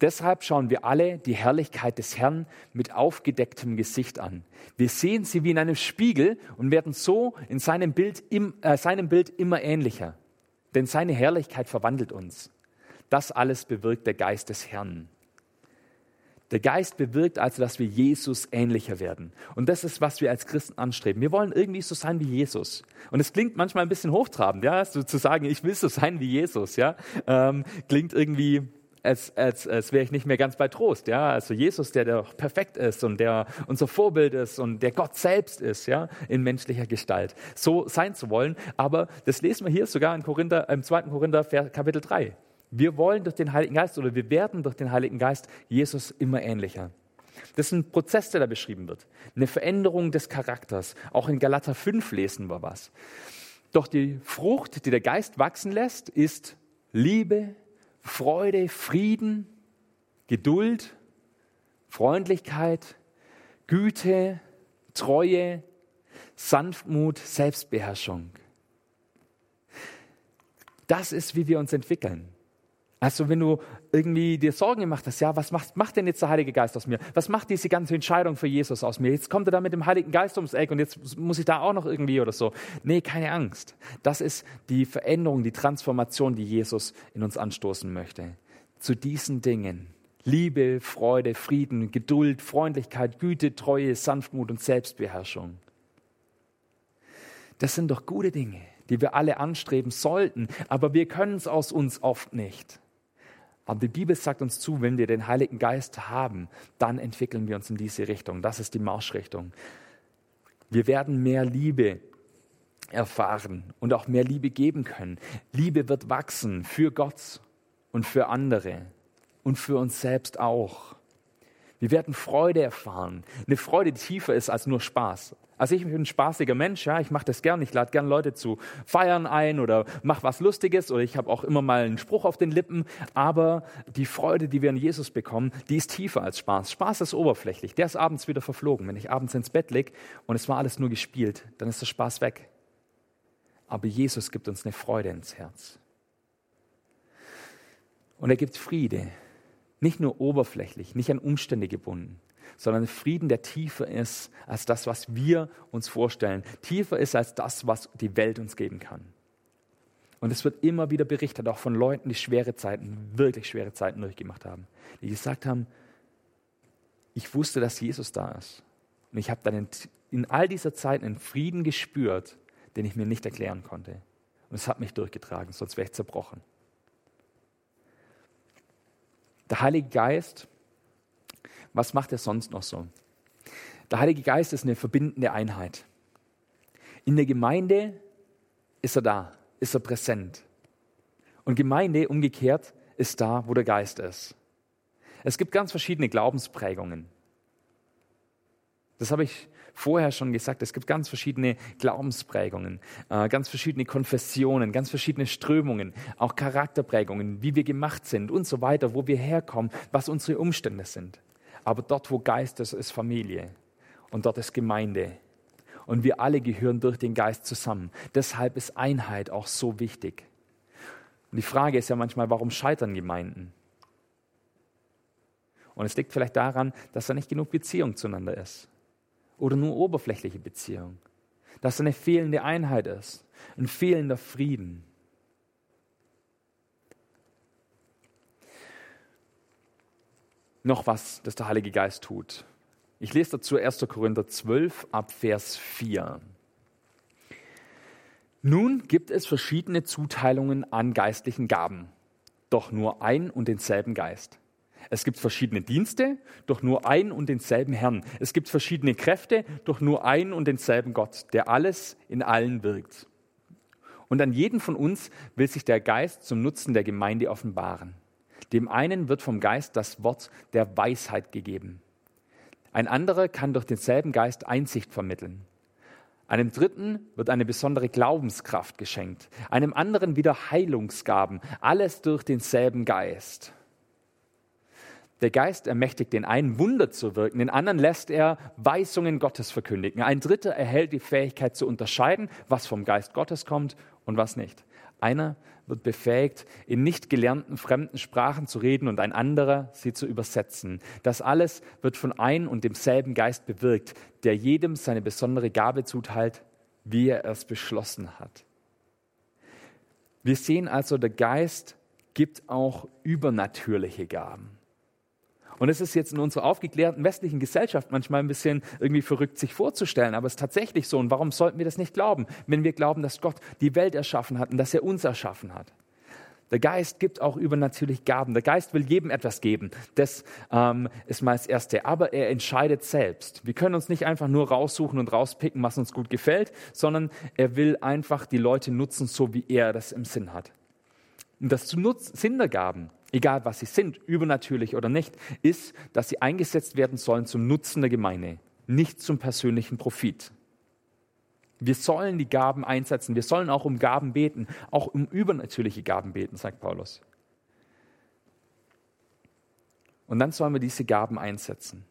Deshalb schauen wir alle die Herrlichkeit des Herrn mit aufgedecktem Gesicht an. Wir sehen sie wie in einem Spiegel und werden so in seinem Bild, im, äh, seinem Bild immer ähnlicher. Denn seine Herrlichkeit verwandelt uns. Das alles bewirkt der Geist des Herrn. Der Geist bewirkt also, dass wir Jesus ähnlicher werden. Und das ist, was wir als Christen anstreben. Wir wollen irgendwie so sein wie Jesus. Und es klingt manchmal ein bisschen hochtrabend, ja, so zu sagen, ich will so sein wie Jesus, ja, ähm, klingt irgendwie, als, als, als wäre ich nicht mehr ganz bei Trost, ja. Also Jesus, der doch perfekt ist und der unser Vorbild ist und der Gott selbst ist, ja, in menschlicher Gestalt. So sein zu wollen. Aber das lesen wir hier sogar in Korinther, im 2. Korinther Kapitel 3. Wir wollen durch den Heiligen Geist oder wir werden durch den Heiligen Geist Jesus immer ähnlicher. Das ist ein Prozess, der da beschrieben wird. Eine Veränderung des Charakters. Auch in Galater 5 lesen wir was. Doch die Frucht, die der Geist wachsen lässt, ist Liebe, Freude, Frieden, Geduld, Freundlichkeit, Güte, Treue, Sanftmut, Selbstbeherrschung. Das ist, wie wir uns entwickeln. Also wenn du irgendwie dir Sorgen gemacht hast, ja, was macht, macht denn jetzt der Heilige Geist aus mir? Was macht diese ganze Entscheidung für Jesus aus mir? Jetzt kommt er da mit dem Heiligen Geist ums Eck und jetzt muss ich da auch noch irgendwie oder so. Nee, keine Angst. Das ist die Veränderung, die Transformation, die Jesus in uns anstoßen möchte. Zu diesen Dingen. Liebe, Freude, Frieden, Geduld, Freundlichkeit, Güte, Treue, Sanftmut und Selbstbeherrschung. Das sind doch gute Dinge, die wir alle anstreben sollten, aber wir können es aus uns oft nicht. Aber die Bibel sagt uns zu, wenn wir den Heiligen Geist haben, dann entwickeln wir uns in diese Richtung. Das ist die Marschrichtung. Wir werden mehr Liebe erfahren und auch mehr Liebe geben können. Liebe wird wachsen für Gott und für andere und für uns selbst auch. Wir werden Freude erfahren. Eine Freude, die tiefer ist als nur Spaß. Also ich bin ein spaßiger Mensch, ja, ich mache das gern, ich lade gern Leute zu Feiern ein oder mache was Lustiges oder ich habe auch immer mal einen Spruch auf den Lippen, aber die Freude, die wir in Jesus bekommen, die ist tiefer als Spaß. Spaß ist oberflächlich, der ist abends wieder verflogen. Wenn ich abends ins Bett leg und es war alles nur gespielt, dann ist der Spaß weg. Aber Jesus gibt uns eine Freude ins Herz. Und er gibt Friede, nicht nur oberflächlich, nicht an Umstände gebunden, sondern Frieden, der tiefer ist als das, was wir uns vorstellen, tiefer ist als das, was die Welt uns geben kann. Und es wird immer wieder berichtet, auch von Leuten, die schwere Zeiten, wirklich schwere Zeiten durchgemacht haben, die gesagt haben, ich wusste, dass Jesus da ist. Und ich habe dann in, all dieser Zeit einen Frieden gespürt, den ich mir nicht erklären konnte. Und es hat mich durchgetragen, sonst wäre ich zerbrochen. Der Heilige Geist was macht er sonst noch so? Der Heilige Geist ist eine verbindende Einheit. In der Gemeinde ist er da, ist er präsent. Und Gemeinde umgekehrt ist da, wo der Geist ist. Es gibt ganz verschiedene Glaubensprägungen. Das habe ich vorher schon gesagt. Es gibt ganz verschiedene Glaubensprägungen, äh, ganz verschiedene Konfessionen, ganz verschiedene Strömungen, auch Charakterprägungen, wie wir gemacht sind und so weiter, wo wir herkommen, was unsere Umstände sind. Aber dort, wo Geist ist, ist Familie. Und dort ist Gemeinde. Und wir alle gehören durch den Geist zusammen. Deshalb ist Einheit auch so wichtig. Und die Frage ist ja manchmal, warum scheitern Gemeinden? Und es liegt vielleicht daran, dass da nicht genug Beziehung zueinander ist. Oder nur oberflächliche Beziehung. Dass da eine fehlende Einheit ist. Ein fehlender Frieden. Noch was, das der Heilige Geist tut. Ich lese dazu 1. Korinther 12 ab Vers 4. Nun gibt es verschiedene Zuteilungen an geistlichen Gaben, doch nur ein und denselben Geist. Es gibt verschiedene Dienste, doch nur ein und denselben Herrn. Es gibt verschiedene Kräfte, doch nur ein und denselben Gott, der alles in allen wirkt. Und an jeden von uns will sich der Geist zum Nutzen der Gemeinde offenbaren. Dem einen wird vom Geist das Wort der Weisheit gegeben. Ein anderer kann durch denselben Geist Einsicht vermitteln. Einem dritten wird eine besondere Glaubenskraft geschenkt, einem anderen wieder Heilungsgaben, alles durch denselben Geist. Der Geist ermächtigt den einen, Wunder zu wirken, den anderen lässt er Weisungen Gottes verkündigen. Ein dritter erhält die Fähigkeit zu unterscheiden, was vom Geist Gottes kommt und was nicht. Einer wird befähigt, in nicht gelernten fremden Sprachen zu reden und ein anderer sie zu übersetzen. Das alles wird von ein und demselben Geist bewirkt, der jedem seine besondere Gabe zuteilt, wie er es beschlossen hat. Wir sehen also, der Geist gibt auch übernatürliche Gaben. Und es ist jetzt in unserer aufgeklärten westlichen Gesellschaft manchmal ein bisschen irgendwie verrückt, sich vorzustellen, aber es ist tatsächlich so. Und warum sollten wir das nicht glauben, wenn wir glauben, dass Gott die Welt erschaffen hat und dass er uns erschaffen hat? Der Geist gibt auch übernatürlich Gaben. Der Geist will jedem etwas geben. Das ähm, ist mal das Erste. Aber er entscheidet selbst. Wir können uns nicht einfach nur raussuchen und rauspicken, was uns gut gefällt, sondern er will einfach die Leute nutzen, so wie er das im Sinn hat. Und das Sinn der Gaben egal was sie sind, übernatürlich oder nicht, ist, dass sie eingesetzt werden sollen zum Nutzen der Gemeinde, nicht zum persönlichen Profit. Wir sollen die Gaben einsetzen, wir sollen auch um Gaben beten, auch um übernatürliche Gaben beten, sagt Paulus. Und dann sollen wir diese Gaben einsetzen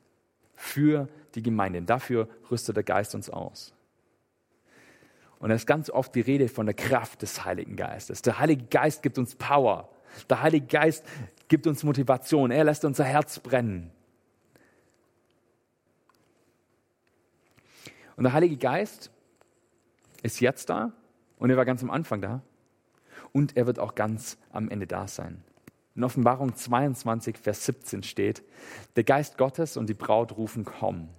für die Gemeinde. Dafür rüstet der Geist uns aus. Und es ist ganz oft die Rede von der Kraft des Heiligen Geistes. Der Heilige Geist gibt uns Power. Der Heilige Geist gibt uns Motivation. Er lässt unser Herz brennen. Und der Heilige Geist ist jetzt da und er war ganz am Anfang da und er wird auch ganz am Ende da sein. In Offenbarung 22, Vers 17 steht, der Geist Gottes und die Braut rufen, komm.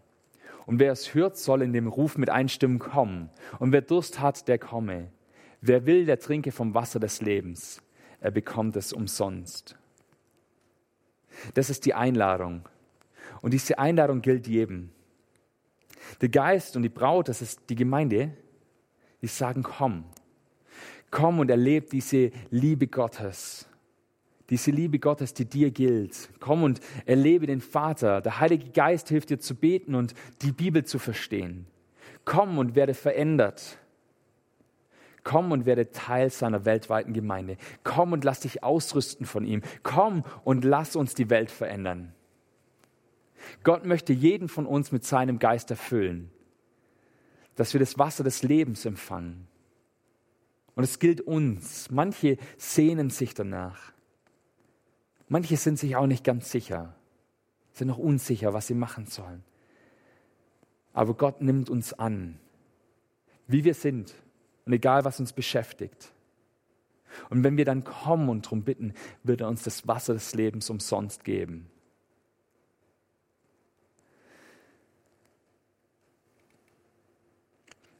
Und wer es hört, soll in dem Ruf mit Einstimmen kommen. Und wer Durst hat, der komme. Wer will, der trinke vom Wasser des Lebens er bekommt es umsonst. Das ist die Einladung. Und diese Einladung gilt jedem. Der Geist und die Braut, das ist die Gemeinde, die sagen, komm, komm und erlebe diese Liebe Gottes. Diese Liebe Gottes, die dir gilt. Komm und erlebe den Vater. Der Heilige Geist hilft dir zu beten und die Bibel zu verstehen. Komm und werde verändert. Komm und werde Teil seiner weltweiten Gemeinde. Komm und lass dich ausrüsten von ihm. Komm und lass uns die Welt verändern. Gott möchte jeden von uns mit seinem Geist erfüllen, dass wir das Wasser des Lebens empfangen. Und es gilt uns. Manche sehnen sich danach. Manche sind sich auch nicht ganz sicher, sind noch unsicher, was sie machen sollen. Aber Gott nimmt uns an, wie wir sind und egal, was uns beschäftigt. Und wenn wir dann kommen und darum bitten, wird er uns das Wasser des Lebens umsonst geben.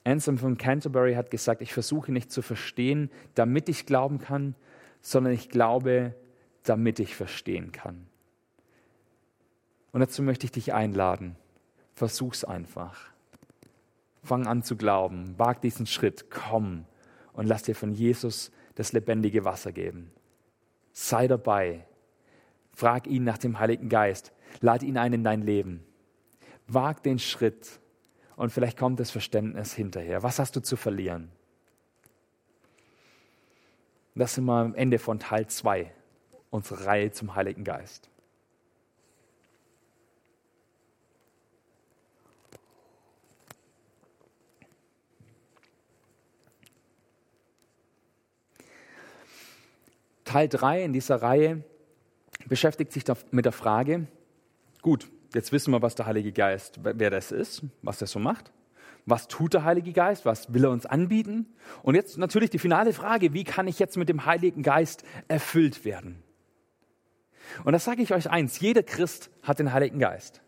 Anselm von Canterbury hat gesagt, ich versuche nicht zu verstehen, damit ich glauben kann, sondern ich glaube, damit ich verstehen kann. Und dazu möchte ich dich einladen. Versuch's einfach. Fang an zu glauben. Wag diesen Schritt. Komm und lass dir von Jesus das lebendige Wasser geben. Sei dabei. Frag ihn nach dem Heiligen Geist. Lad ihn ein in dein Leben. Wag den Schritt und vielleicht kommt das Verständnis hinterher. Was hast du zu verlieren? Das sind wir am Ende von Teil 2 unserer Reihe zum Heiligen Geist. Teil 3 in dieser Reihe beschäftigt sich mit der Frage, gut, jetzt wissen wir, was der Heilige Geist, wer das ist, was er so macht. Was tut der Heilige Geist? Was will er uns anbieten? Und jetzt natürlich die finale Frage, wie kann ich jetzt mit dem Heiligen Geist erfüllt werden? Und das sage ich euch eins, jeder Christ hat den Heiligen Geist.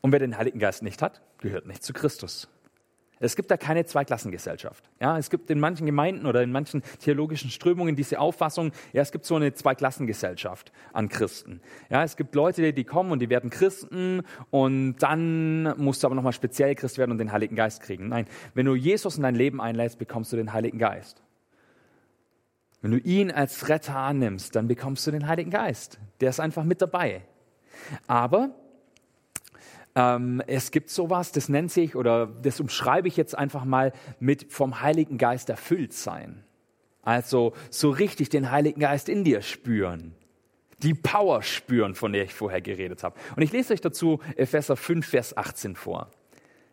Und wer den Heiligen Geist nicht hat, gehört nicht zu Christus. Es gibt da keine Zweiklassengesellschaft. Ja, es gibt in manchen Gemeinden oder in manchen theologischen Strömungen diese Auffassung, ja, es gibt so eine Zweiklassengesellschaft an Christen. Ja, es gibt Leute, die kommen und die werden Christen und dann musst du aber nochmal speziell Christ werden und den Heiligen Geist kriegen. Nein, wenn du Jesus in dein Leben einlädst, bekommst du den Heiligen Geist. Wenn du ihn als Retter annimmst, dann bekommst du den Heiligen Geist. Der ist einfach mit dabei. Aber ähm, es gibt sowas, das nennt sich oder das umschreibe ich jetzt einfach mal mit vom Heiligen Geist erfüllt sein. Also so richtig den Heiligen Geist in dir spüren. Die Power spüren, von der ich vorher geredet habe. Und ich lese euch dazu Epheser 5, Vers 18 vor.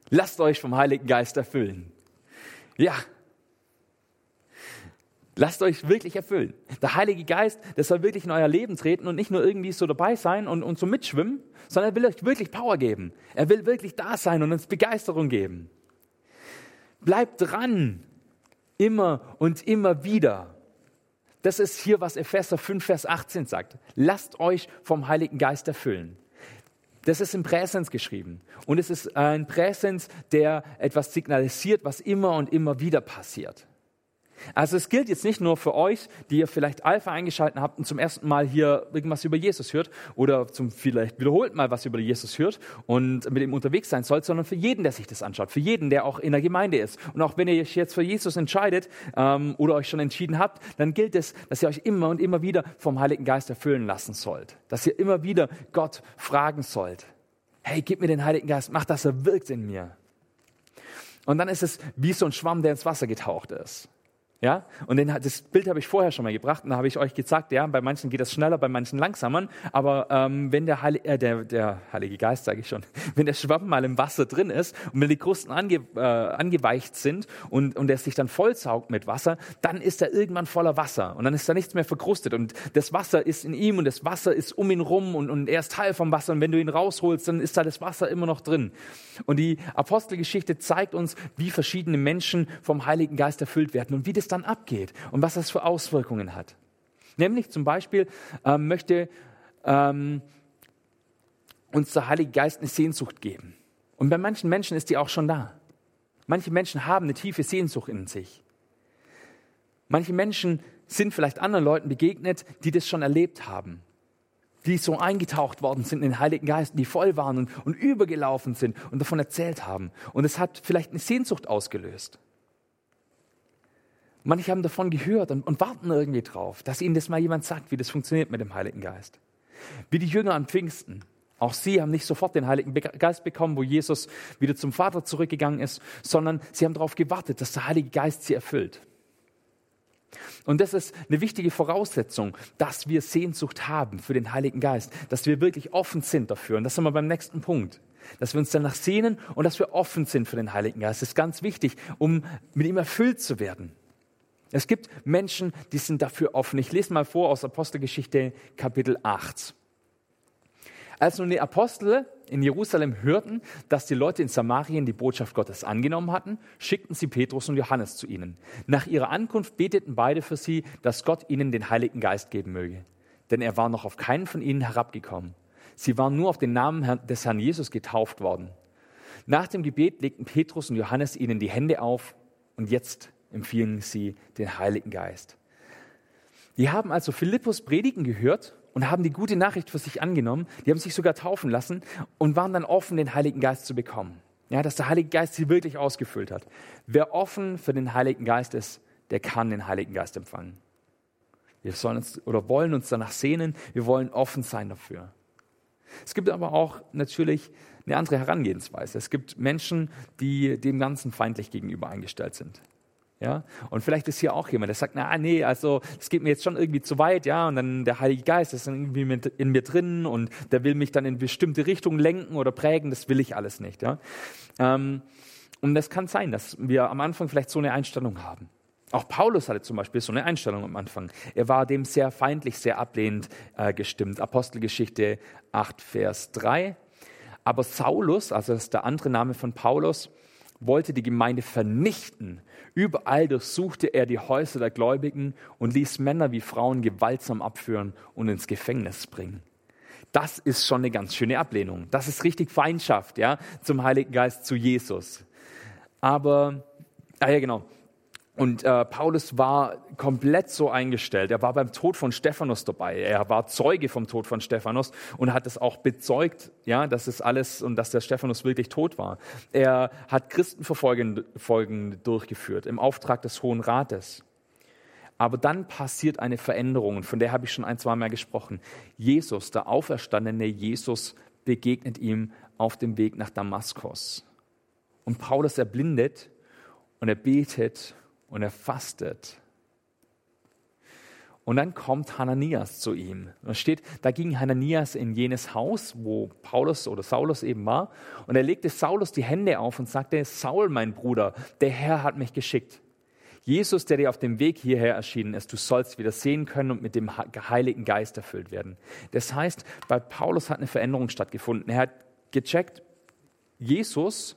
Lasst euch vom Heiligen Geist erfüllen. Ja, Lasst euch wirklich erfüllen. Der Heilige Geist, der soll wirklich in euer Leben treten und nicht nur irgendwie so dabei sein und, und so mitschwimmen, sondern er will euch wirklich Power geben. Er will wirklich da sein und uns Begeisterung geben. Bleibt dran. Immer und immer wieder. Das ist hier, was Epheser 5, Vers 18 sagt. Lasst euch vom Heiligen Geist erfüllen. Das ist im Präsens geschrieben. Und es ist ein Präsens, der etwas signalisiert, was immer und immer wieder passiert. Also es gilt jetzt nicht nur für euch, die ihr vielleicht Alpha eingeschaltet habt und zum ersten Mal hier irgendwas über Jesus hört oder zum vielleicht wiederholt mal was über Jesus hört und mit ihm unterwegs sein sollt, sondern für jeden, der sich das anschaut, für jeden, der auch in der Gemeinde ist. Und auch wenn ihr euch jetzt für Jesus entscheidet ähm, oder euch schon entschieden habt, dann gilt es, dass ihr euch immer und immer wieder vom Heiligen Geist erfüllen lassen sollt. Dass ihr immer wieder Gott fragen sollt. Hey, gib mir den Heiligen Geist, mach, dass er wirkt in mir. Und dann ist es wie so ein Schwamm, der ins Wasser getaucht ist. Ja? Und den, das Bild habe ich vorher schon mal gebracht und da habe ich euch gezeigt, ja, bei manchen geht das schneller, bei manchen langsamer. Aber ähm, wenn der, Heil, äh, der, der Heilige Geist, sage ich schon, wenn der Schwamm mal im Wasser drin ist und wenn die Krusten ange, äh, angeweicht sind und, und er sich dann vollsaugt mit Wasser, dann ist er irgendwann voller Wasser und dann ist da nichts mehr verkrustet. Und das Wasser ist in ihm und das Wasser ist um ihn rum und, und er ist Teil vom Wasser. Und wenn du ihn rausholst, dann ist da das Wasser immer noch drin. Und die Apostelgeschichte zeigt uns, wie verschiedene Menschen vom Heiligen Geist erfüllt werden und wie das das dann abgeht und was das für Auswirkungen hat. Nämlich zum Beispiel ähm, möchte ähm, uns der Heilige Geist eine Sehnsucht geben. Und bei manchen Menschen ist die auch schon da. Manche Menschen haben eine tiefe Sehnsucht in sich. Manche Menschen sind vielleicht anderen Leuten begegnet, die das schon erlebt haben, die so eingetaucht worden sind in den Heiligen Geist, die voll waren und, und übergelaufen sind und davon erzählt haben. Und es hat vielleicht eine Sehnsucht ausgelöst. Manche haben davon gehört und, und, warten irgendwie drauf, dass ihnen das mal jemand sagt, wie das funktioniert mit dem Heiligen Geist. Wie die Jünger an Pfingsten. Auch sie haben nicht sofort den Heiligen Geist bekommen, wo Jesus wieder zum Vater zurückgegangen ist, sondern sie haben darauf gewartet, dass der Heilige Geist sie erfüllt. Und das ist eine wichtige Voraussetzung, dass wir Sehnsucht haben für den Heiligen Geist, dass wir wirklich offen sind dafür. Und das sind wir beim nächsten Punkt. Dass wir uns danach sehnen und dass wir offen sind für den Heiligen Geist. Das ist ganz wichtig, um mit ihm erfüllt zu werden. Es gibt Menschen, die sind dafür offen. Ich lese mal vor aus Apostelgeschichte Kapitel 8. Als nun die Apostel in Jerusalem hörten, dass die Leute in Samarien die Botschaft Gottes angenommen hatten, schickten sie Petrus und Johannes zu ihnen. Nach ihrer Ankunft beteten beide für sie, dass Gott ihnen den Heiligen Geist geben möge. Denn er war noch auf keinen von ihnen herabgekommen. Sie waren nur auf den Namen des Herrn Jesus getauft worden. Nach dem Gebet legten Petrus und Johannes ihnen die Hände auf und jetzt empfingen sie den Heiligen Geist. Die haben also Philippus predigen gehört und haben die gute Nachricht für sich angenommen. Die haben sich sogar taufen lassen und waren dann offen, den Heiligen Geist zu bekommen. Ja, dass der Heilige Geist sie wirklich ausgefüllt hat. Wer offen für den Heiligen Geist ist, der kann den Heiligen Geist empfangen. Wir sollen uns oder wollen uns danach sehnen. Wir wollen offen sein dafür. Es gibt aber auch natürlich eine andere Herangehensweise. Es gibt Menschen, die dem Ganzen feindlich gegenüber eingestellt sind. Ja? Und vielleicht ist hier auch jemand, der sagt, na nee, also es geht mir jetzt schon irgendwie zu weit, ja, und dann der Heilige Geist ist dann irgendwie mit, in mir drin und der will mich dann in bestimmte Richtungen lenken oder prägen, das will ich alles nicht. Ja? Ähm, und das kann sein, dass wir am Anfang vielleicht so eine Einstellung haben. Auch Paulus hatte zum Beispiel so eine Einstellung am Anfang. Er war dem sehr feindlich, sehr ablehnend äh, gestimmt. Apostelgeschichte 8, Vers 3. Aber Saulus, also das ist der andere Name von Paulus, wollte die Gemeinde vernichten. Überall durchsuchte er die Häuser der Gläubigen und ließ Männer wie Frauen gewaltsam abführen und ins Gefängnis bringen. Das ist schon eine ganz schöne Ablehnung. Das ist richtig Feindschaft, ja, zum Heiligen Geist, zu Jesus. Aber, ah ja, genau. Und äh, Paulus war komplett so eingestellt. Er war beim Tod von Stephanus dabei. Er war Zeuge vom Tod von Stephanus und hat es auch bezeugt, ja, dass es alles und dass der Stephanus wirklich tot war. Er hat Christenverfolgen durchgeführt im Auftrag des Hohen Rates. Aber dann passiert eine Veränderung, von der habe ich schon ein, zwei Mal gesprochen. Jesus, der auferstandene Jesus, begegnet ihm auf dem Weg nach Damaskus. Und Paulus erblindet und er betet und er fastet. Und dann kommt Hananias zu ihm. Da steht, da ging Hananias in jenes Haus, wo Paulus oder Saulus eben war. Und er legte Saulus die Hände auf und sagte, Saul, mein Bruder, der Herr hat mich geschickt. Jesus, der dir auf dem Weg hierher erschienen ist, du sollst wieder sehen können und mit dem Heiligen Geist erfüllt werden. Das heißt, bei Paulus hat eine Veränderung stattgefunden. Er hat gecheckt, Jesus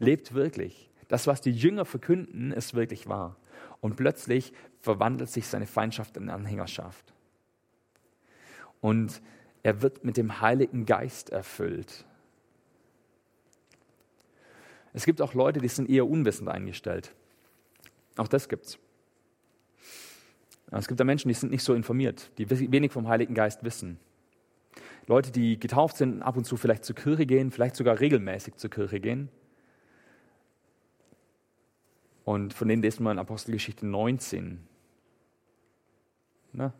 lebt wirklich. Das, was die Jünger verkünden, ist wirklich wahr. Und plötzlich verwandelt sich seine Feindschaft in Anhängerschaft. Und er wird mit dem Heiligen Geist erfüllt. Es gibt auch Leute, die sind eher unwissend eingestellt. Auch das gibt's. Es gibt da Menschen, die sind nicht so informiert, die wenig vom Heiligen Geist wissen. Leute, die getauft sind, ab und zu vielleicht zur Kirche gehen, vielleicht sogar regelmäßig zur Kirche gehen, und von denen lesen wir in Apostelgeschichte 19. Na?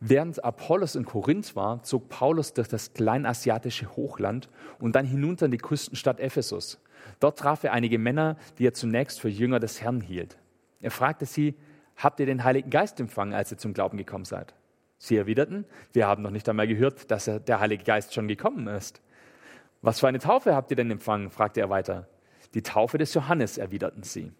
Während Apollos in Korinth war, zog Paulus durch das kleinasiatische Hochland und dann hinunter in die Küstenstadt Ephesus. Dort traf er einige Männer, die er zunächst für Jünger des Herrn hielt. Er fragte sie, habt ihr den Heiligen Geist empfangen, als ihr zum Glauben gekommen seid? Sie erwiderten, wir haben noch nicht einmal gehört, dass der Heilige Geist schon gekommen ist. Was für eine Taufe habt ihr denn empfangen? fragte er weiter. Die Taufe des Johannes, erwiderten sie.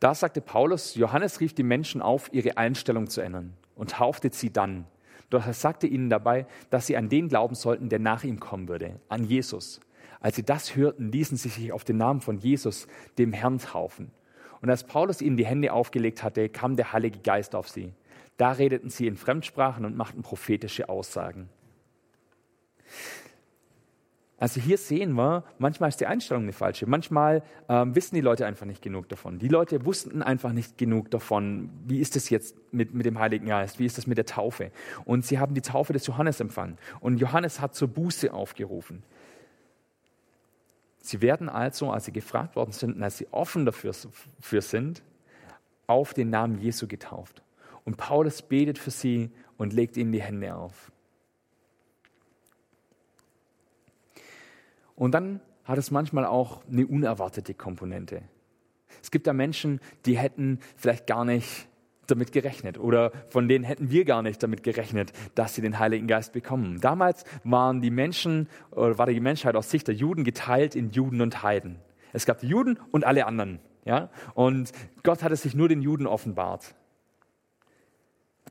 Da sagte Paulus, Johannes rief die Menschen auf, ihre Einstellung zu ändern und taufte sie dann. Doch er sagte ihnen dabei, dass sie an den glauben sollten, der nach ihm kommen würde, an Jesus. Als sie das hörten, ließen sie sich auf den Namen von Jesus, dem Herrn, taufen. Und als Paulus ihnen die Hände aufgelegt hatte, kam der Heilige Geist auf sie. Da redeten sie in Fremdsprachen und machten prophetische Aussagen. Also hier sehen wir, manchmal ist die Einstellung eine falsche. Manchmal ähm, wissen die Leute einfach nicht genug davon. Die Leute wussten einfach nicht genug davon, wie ist es jetzt mit, mit dem Heiligen Geist, wie ist das mit der Taufe. Und sie haben die Taufe des Johannes empfangen. Und Johannes hat zur Buße aufgerufen. Sie werden also, als sie gefragt worden sind und als sie offen dafür für sind, auf den Namen Jesu getauft. Und Paulus betet für sie und legt ihnen die Hände auf. Und dann hat es manchmal auch eine unerwartete Komponente. Es gibt da Menschen, die hätten vielleicht gar nicht damit gerechnet oder von denen hätten wir gar nicht damit gerechnet, dass sie den Heiligen Geist bekommen. Damals waren die Menschen oder war die Menschheit aus Sicht der Juden geteilt in Juden und Heiden. Es gab die Juden und alle anderen, ja? Und Gott hat es sich nur den Juden offenbart.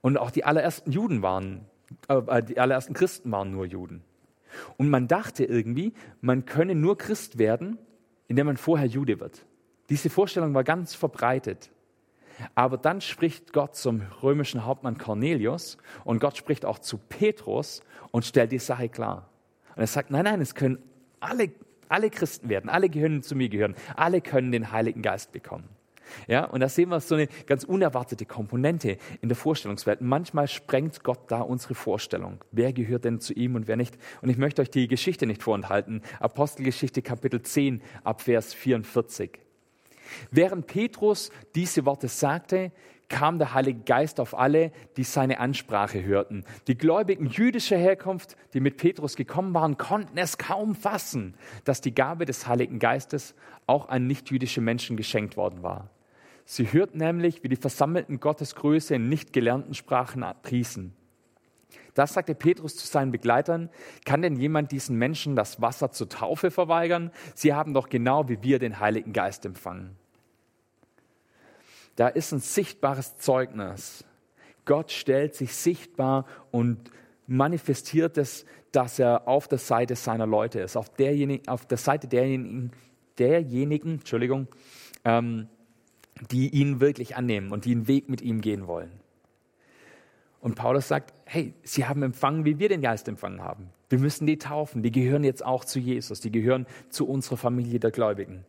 Und auch die allerersten Juden waren, äh, die allerersten Christen waren nur Juden. Und man dachte irgendwie, man könne nur Christ werden, indem man vorher Jude wird. Diese Vorstellung war ganz verbreitet. Aber dann spricht Gott zum römischen Hauptmann Cornelius und Gott spricht auch zu Petrus und stellt die Sache klar. Und er sagt, nein, nein, es können alle, alle Christen werden, alle gehören zu mir gehören, alle können den Heiligen Geist bekommen. Ja, und da sehen wir so eine ganz unerwartete Komponente in der Vorstellungswelt. Manchmal sprengt Gott da unsere Vorstellung. Wer gehört denn zu ihm und wer nicht? Und ich möchte euch die Geschichte nicht vorenthalten. Apostelgeschichte Kapitel 10 ab Vers 44. Während Petrus diese Worte sagte, kam der Heilige Geist auf alle, die seine Ansprache hörten. Die Gläubigen jüdischer Herkunft, die mit Petrus gekommen waren, konnten es kaum fassen, dass die Gabe des Heiligen Geistes auch an nichtjüdische Menschen geschenkt worden war. Sie hörten nämlich, wie die versammelten Gottesgröße in nicht gelernten Sprachen priesen. Das sagte Petrus zu seinen Begleitern, kann denn jemand diesen Menschen das Wasser zur Taufe verweigern? Sie haben doch genau wie wir den Heiligen Geist empfangen. Da ist ein sichtbares Zeugnis. Gott stellt sich sichtbar und manifestiert es, dass er auf der Seite seiner Leute ist, auf, derjenigen, auf der Seite derjenigen, derjenigen Entschuldigung, ähm, die ihn wirklich annehmen und die einen Weg mit ihm gehen wollen. Und Paulus sagt, hey, sie haben empfangen, wie wir den Geist empfangen haben. Wir müssen die taufen. Die gehören jetzt auch zu Jesus. Die gehören zu unserer Familie der Gläubigen.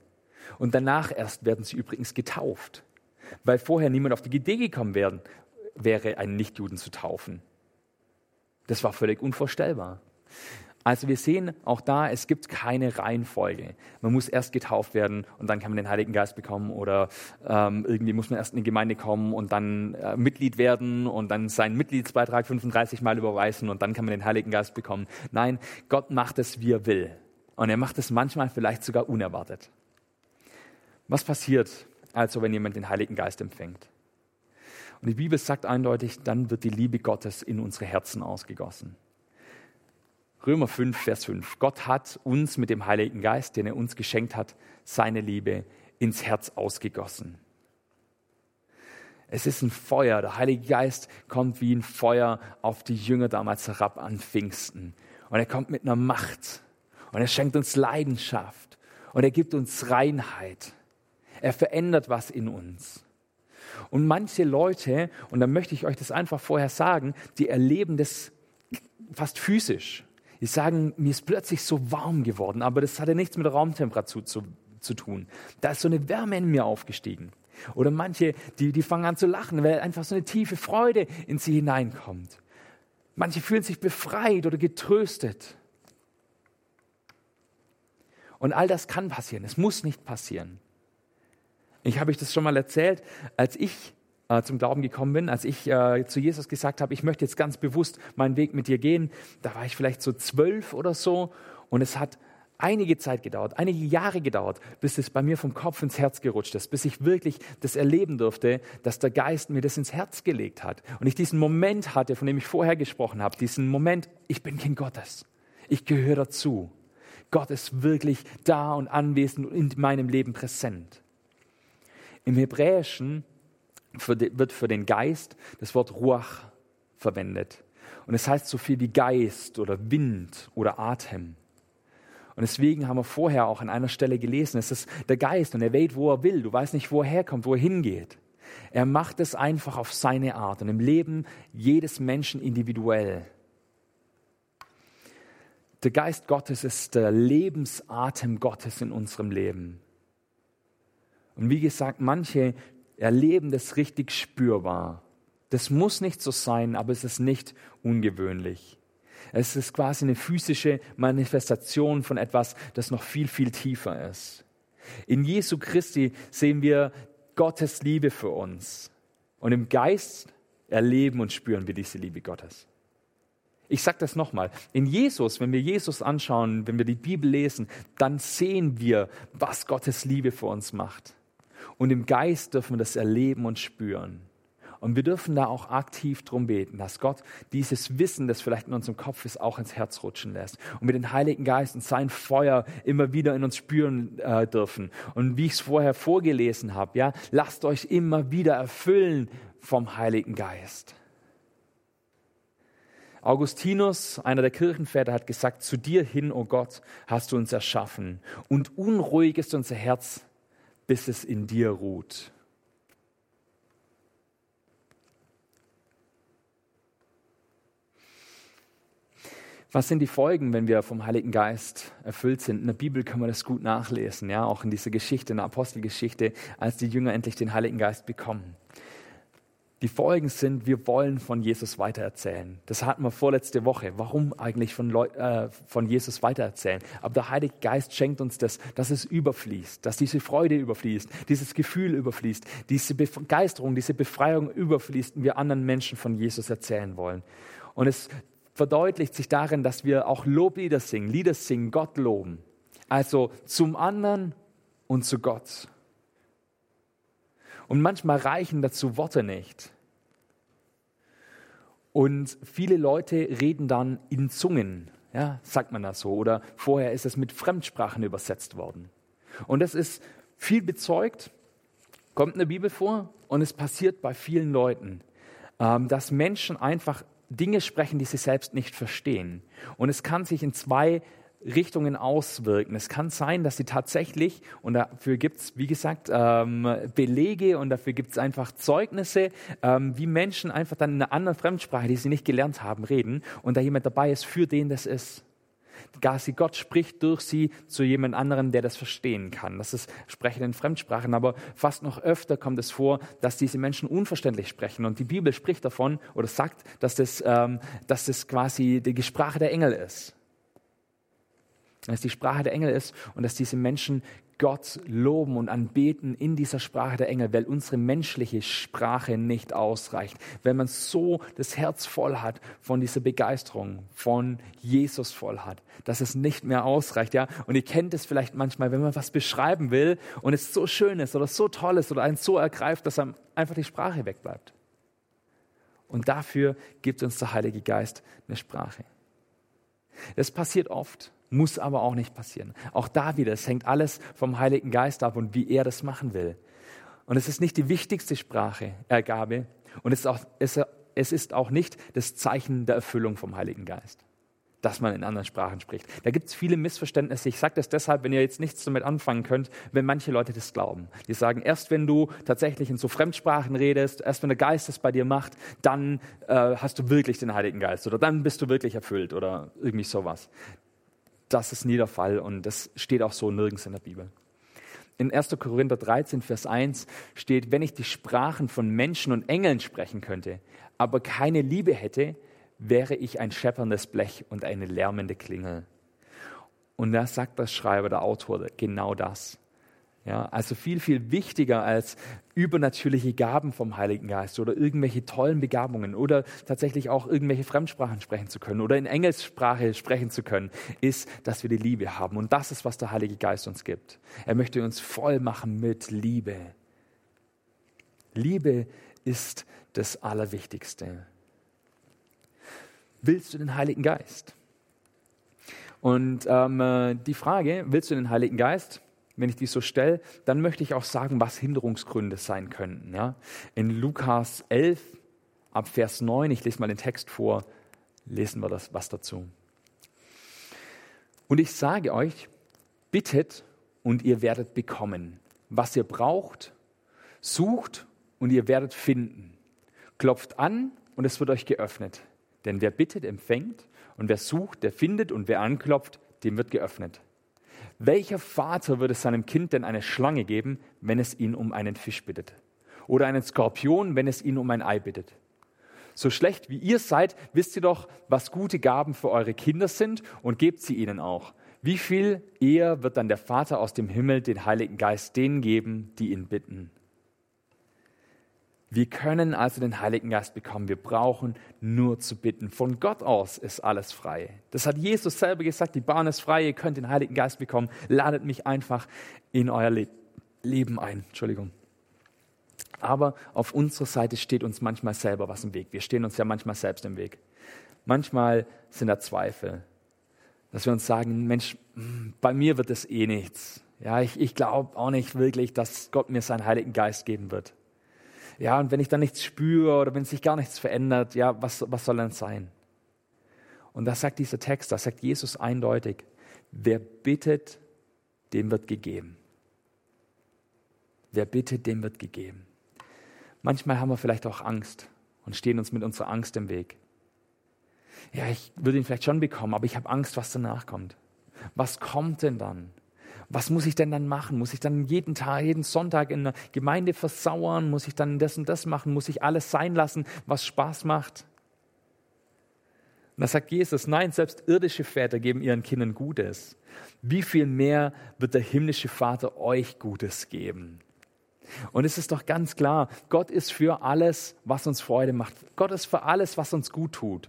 Und danach erst werden sie übrigens getauft, weil vorher niemand auf die Idee gekommen wäre, wäre einen Nichtjuden zu taufen. Das war völlig unvorstellbar. Also wir sehen auch da, es gibt keine Reihenfolge. Man muss erst getauft werden und dann kann man den Heiligen Geist bekommen oder ähm, irgendwie muss man erst in die Gemeinde kommen und dann äh, Mitglied werden und dann seinen Mitgliedsbeitrag 35 Mal überweisen und dann kann man den Heiligen Geist bekommen. Nein, Gott macht es, wie er will. Und er macht es manchmal vielleicht sogar unerwartet. Was passiert, also wenn jemand den Heiligen Geist empfängt. Und die Bibel sagt eindeutig, dann wird die Liebe Gottes in unsere Herzen ausgegossen. Römer 5, Vers 5. Gott hat uns mit dem Heiligen Geist, den er uns geschenkt hat, seine Liebe ins Herz ausgegossen. Es ist ein Feuer. Der Heilige Geist kommt wie ein Feuer auf die Jünger damals herab an Pfingsten. Und er kommt mit einer Macht. Und er schenkt uns Leidenschaft. Und er gibt uns Reinheit. Er verändert was in uns. Und manche Leute, und da möchte ich euch das einfach vorher sagen, die erleben das fast physisch. Die sagen, mir ist plötzlich so warm geworden, aber das hatte nichts mit Raumtemperatur zu, zu tun. Da ist so eine Wärme in mir aufgestiegen. Oder manche, die, die fangen an zu lachen, weil einfach so eine tiefe Freude in sie hineinkommt. Manche fühlen sich befreit oder getröstet. Und all das kann passieren. Es muss nicht passieren. Ich habe euch das schon mal erzählt, als ich äh, zum Glauben gekommen bin, als ich äh, zu Jesus gesagt habe, ich möchte jetzt ganz bewusst meinen Weg mit dir gehen, da war ich vielleicht so zwölf oder so und es hat einige Zeit gedauert, einige Jahre gedauert, bis es bei mir vom Kopf ins Herz gerutscht ist, bis ich wirklich das erleben durfte, dass der Geist mir das ins Herz gelegt hat und ich diesen Moment hatte, von dem ich vorher gesprochen habe, diesen Moment, ich bin Kind Gottes, ich gehöre dazu. Gott ist wirklich da und anwesend und in meinem Leben präsent. Im Hebräischen für die, wird für den Geist das Wort Ruach verwendet. Und es heißt so viel wie Geist oder Wind oder Atem. Und deswegen haben wir vorher auch an einer Stelle gelesen, es ist der Geist und er weht, wo er will. Du weißt nicht, wo er herkommt, wo er hingeht. Er macht es einfach auf seine Art und im Leben jedes Menschen individuell. Der Geist Gottes ist der Lebensatem Gottes in unserem Leben. Und wie gesagt, manche erleben das richtig spürbar. Das muss nicht so sein, aber es ist nicht ungewöhnlich. Es ist quasi eine physische Manifestation von etwas, das noch viel, viel tiefer ist. In Jesu Christi sehen wir Gottes Liebe für uns. Und im Geist erleben und spüren wir diese Liebe Gottes. Ich sage das nochmal. In Jesus, wenn wir Jesus anschauen, wenn wir die Bibel lesen, dann sehen wir, was Gottes Liebe für uns macht. Und im Geist dürfen wir das erleben und spüren. Und wir dürfen da auch aktiv drum beten, dass Gott dieses Wissen, das vielleicht in unserem Kopf ist, auch ins Herz rutschen lässt. Und mit dem Heiligen Geist und sein Feuer immer wieder in uns spüren äh, dürfen. Und wie ich es vorher vorgelesen habe, ja, lasst euch immer wieder erfüllen vom Heiligen Geist. Augustinus, einer der Kirchenväter, hat gesagt, zu dir hin, o oh Gott, hast du uns erschaffen. Und unruhig ist unser Herz, bis es in dir ruht. Was sind die Folgen, wenn wir vom Heiligen Geist erfüllt sind? In der Bibel können wir das gut nachlesen, ja, auch in dieser Geschichte, in der Apostelgeschichte, als die Jünger endlich den Heiligen Geist bekommen. Die Folgen sind, wir wollen von Jesus weitererzählen. Das hatten wir vorletzte Woche. Warum eigentlich von, Leu äh, von Jesus weitererzählen? Aber der Heilige Geist schenkt uns das, dass es überfließt, dass diese Freude überfließt, dieses Gefühl überfließt, diese Begeisterung, diese Befreiung überfließt und wir anderen Menschen von Jesus erzählen wollen. Und es verdeutlicht sich darin, dass wir auch Loblieder singen, Lieder singen, Gott loben. Also zum anderen und zu Gott. Und manchmal reichen dazu Worte nicht. Und viele Leute reden dann in Zungen, ja, sagt man das so. Oder vorher ist es mit Fremdsprachen übersetzt worden. Und das ist viel bezeugt, kommt in der Bibel vor und es passiert bei vielen Leuten, ähm, dass Menschen einfach Dinge sprechen, die sie selbst nicht verstehen. Und es kann sich in zwei Richtungen auswirken. Es kann sein, dass sie tatsächlich, und dafür gibt es, wie gesagt, ähm, Belege und dafür gibt es einfach Zeugnisse, ähm, wie Menschen einfach dann in einer anderen Fremdsprache, die sie nicht gelernt haben, reden und da jemand dabei ist, für den das ist. Gott spricht durch sie zu jemand anderem, der das verstehen kann. Das ist Sprechen in Fremdsprachen, aber fast noch öfter kommt es vor, dass diese Menschen unverständlich sprechen. Und die Bibel spricht davon oder sagt, dass das, ähm, dass das quasi die Sprache der Engel ist. Dass die Sprache der Engel ist und dass diese Menschen Gott loben und anbeten in dieser Sprache der Engel, weil unsere menschliche Sprache nicht ausreicht. Wenn man so das Herz voll hat von dieser Begeisterung, von Jesus voll hat, dass es nicht mehr ausreicht, ja. Und ihr kennt es vielleicht manchmal, wenn man was beschreiben will und es so schön ist oder so toll ist oder einen so ergreift, dass einem einfach die Sprache wegbleibt. Und dafür gibt uns der Heilige Geist eine Sprache. Das passiert oft muss aber auch nicht passieren. Auch da wieder, es hängt alles vom Heiligen Geist ab und wie er das machen will. Und es ist nicht die wichtigste Sprache, Ergabe, und es ist, auch, es, es ist auch nicht das Zeichen der Erfüllung vom Heiligen Geist, dass man in anderen Sprachen spricht. Da gibt es viele Missverständnisse. Ich sage das deshalb, wenn ihr jetzt nichts damit anfangen könnt, wenn manche Leute das glauben. Die sagen, erst wenn du tatsächlich in so Fremdsprachen redest, erst wenn der Geist es bei dir macht, dann äh, hast du wirklich den Heiligen Geist oder dann bist du wirklich erfüllt oder irgendwie sowas das ist nie der Fall und das steht auch so nirgends in der Bibel. In 1. Korinther 13, Vers 1 steht, wenn ich die Sprachen von Menschen und Engeln sprechen könnte, aber keine Liebe hätte, wäre ich ein schepperndes Blech und eine lärmende Klingel. Und da sagt der Schreiber, der Autor, genau das. Ja, also viel, viel wichtiger als übernatürliche Gaben vom Heiligen Geist oder irgendwelche tollen Begabungen oder tatsächlich auch irgendwelche Fremdsprachen sprechen zu können oder in Engelssprache sprechen zu können, ist, dass wir die Liebe haben. Und das ist, was der Heilige Geist uns gibt. Er möchte uns voll machen mit Liebe. Liebe ist das Allerwichtigste. Willst du den Heiligen Geist? Und ähm, äh, die Frage, willst du den Heiligen Geist? Wenn ich die so stelle, dann möchte ich auch sagen, was Hinderungsgründe sein könnten. Ja? In Lukas 11, ab Vers 9, ich lese mal den Text vor, lesen wir das was dazu. Und ich sage euch, bittet und ihr werdet bekommen. Was ihr braucht, sucht und ihr werdet finden. Klopft an und es wird euch geöffnet. Denn wer bittet, empfängt und wer sucht, der findet und wer anklopft, dem wird geöffnet. Welcher Vater würde seinem Kind denn eine Schlange geben, wenn es ihn um einen Fisch bittet? Oder einen Skorpion, wenn es ihn um ein Ei bittet? So schlecht wie ihr seid, wisst ihr doch, was gute Gaben für eure Kinder sind und gebt sie ihnen auch. Wie viel eher wird dann der Vater aus dem Himmel den Heiligen Geist denen geben, die ihn bitten? Wir können also den Heiligen Geist bekommen. Wir brauchen nur zu bitten. Von Gott aus ist alles frei. Das hat Jesus selber gesagt. Die Bahn ist frei. Ihr könnt den Heiligen Geist bekommen. Ladet mich einfach in euer Le Leben ein. Entschuldigung. Aber auf unserer Seite steht uns manchmal selber was im Weg. Wir stehen uns ja manchmal selbst im Weg. Manchmal sind da Zweifel, dass wir uns sagen, Mensch, bei mir wird es eh nichts. Ja, ich, ich glaube auch nicht wirklich, dass Gott mir seinen Heiligen Geist geben wird. Ja, und wenn ich dann nichts spüre oder wenn sich gar nichts verändert, ja, was, was soll dann sein? Und das sagt dieser Text, das sagt Jesus eindeutig. Wer bittet, dem wird gegeben. Wer bittet, dem wird gegeben. Manchmal haben wir vielleicht auch Angst und stehen uns mit unserer Angst im Weg. Ja, ich würde ihn vielleicht schon bekommen, aber ich habe Angst, was danach kommt. Was kommt denn dann? Was muss ich denn dann machen? Muss ich dann jeden Tag, jeden Sonntag in der Gemeinde versauern? Muss ich dann das und das machen? Muss ich alles sein lassen, was Spaß macht? Und da sagt Jesus, nein, selbst irdische Väter geben ihren Kindern Gutes. Wie viel mehr wird der himmlische Vater euch Gutes geben? Und es ist doch ganz klar, Gott ist für alles, was uns Freude macht. Gott ist für alles, was uns gut tut.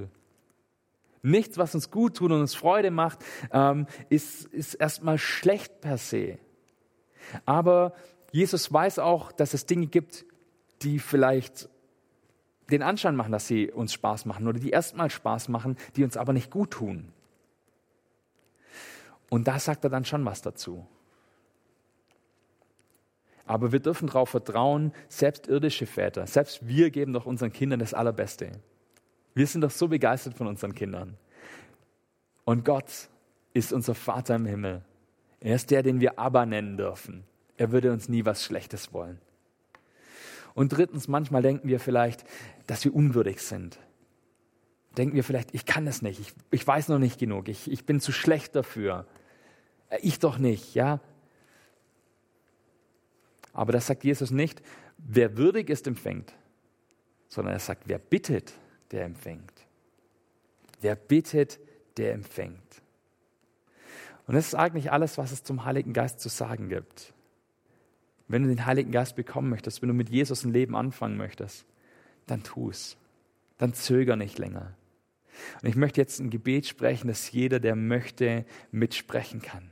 Nichts, was uns gut tut und uns Freude macht, ähm, ist, ist erstmal schlecht per se. Aber Jesus weiß auch, dass es Dinge gibt, die vielleicht den Anschein machen, dass sie uns Spaß machen oder die erstmal Spaß machen, die uns aber nicht gut tun. Und da sagt er dann schon was dazu. Aber wir dürfen darauf vertrauen, selbst irdische Väter, selbst wir geben doch unseren Kindern das Allerbeste. Wir sind doch so begeistert von unseren Kindern. Und Gott ist unser Vater im Himmel. Er ist der, den wir Abba nennen dürfen. Er würde uns nie was Schlechtes wollen. Und drittens, manchmal denken wir vielleicht, dass wir unwürdig sind. Denken wir vielleicht, ich kann es nicht, ich, ich weiß noch nicht genug, ich, ich bin zu schlecht dafür. Äh, ich doch nicht, ja. Aber das sagt Jesus nicht, wer würdig ist, empfängt, sondern er sagt, wer bittet, der empfängt. Wer bittet, der empfängt. Und das ist eigentlich alles, was es zum Heiligen Geist zu sagen gibt. Wenn du den Heiligen Geist bekommen möchtest, wenn du mit Jesus ein Leben anfangen möchtest, dann tu es. Dann zöger nicht länger. Und ich möchte jetzt ein Gebet sprechen, dass jeder, der möchte, mitsprechen kann.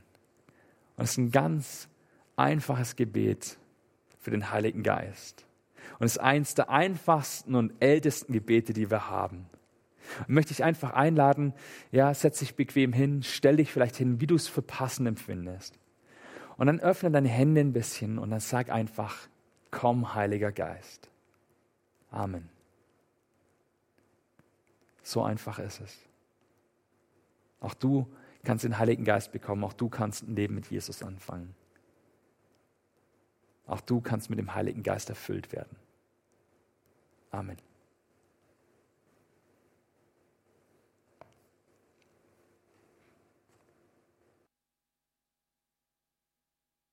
Und es ist ein ganz einfaches Gebet für den Heiligen Geist. Und es ist eines der einfachsten und ältesten Gebete, die wir haben. Und möchte ich einfach einladen, ja, setz dich bequem hin, stell dich vielleicht hin, wie du es für passend empfindest. Und dann öffne deine Hände ein bisschen und dann sag einfach, komm, Heiliger Geist. Amen. So einfach ist es. Auch du kannst den Heiligen Geist bekommen, auch du kannst ein Leben mit Jesus anfangen. Auch du kannst mit dem Heiligen Geist erfüllt werden. Amen.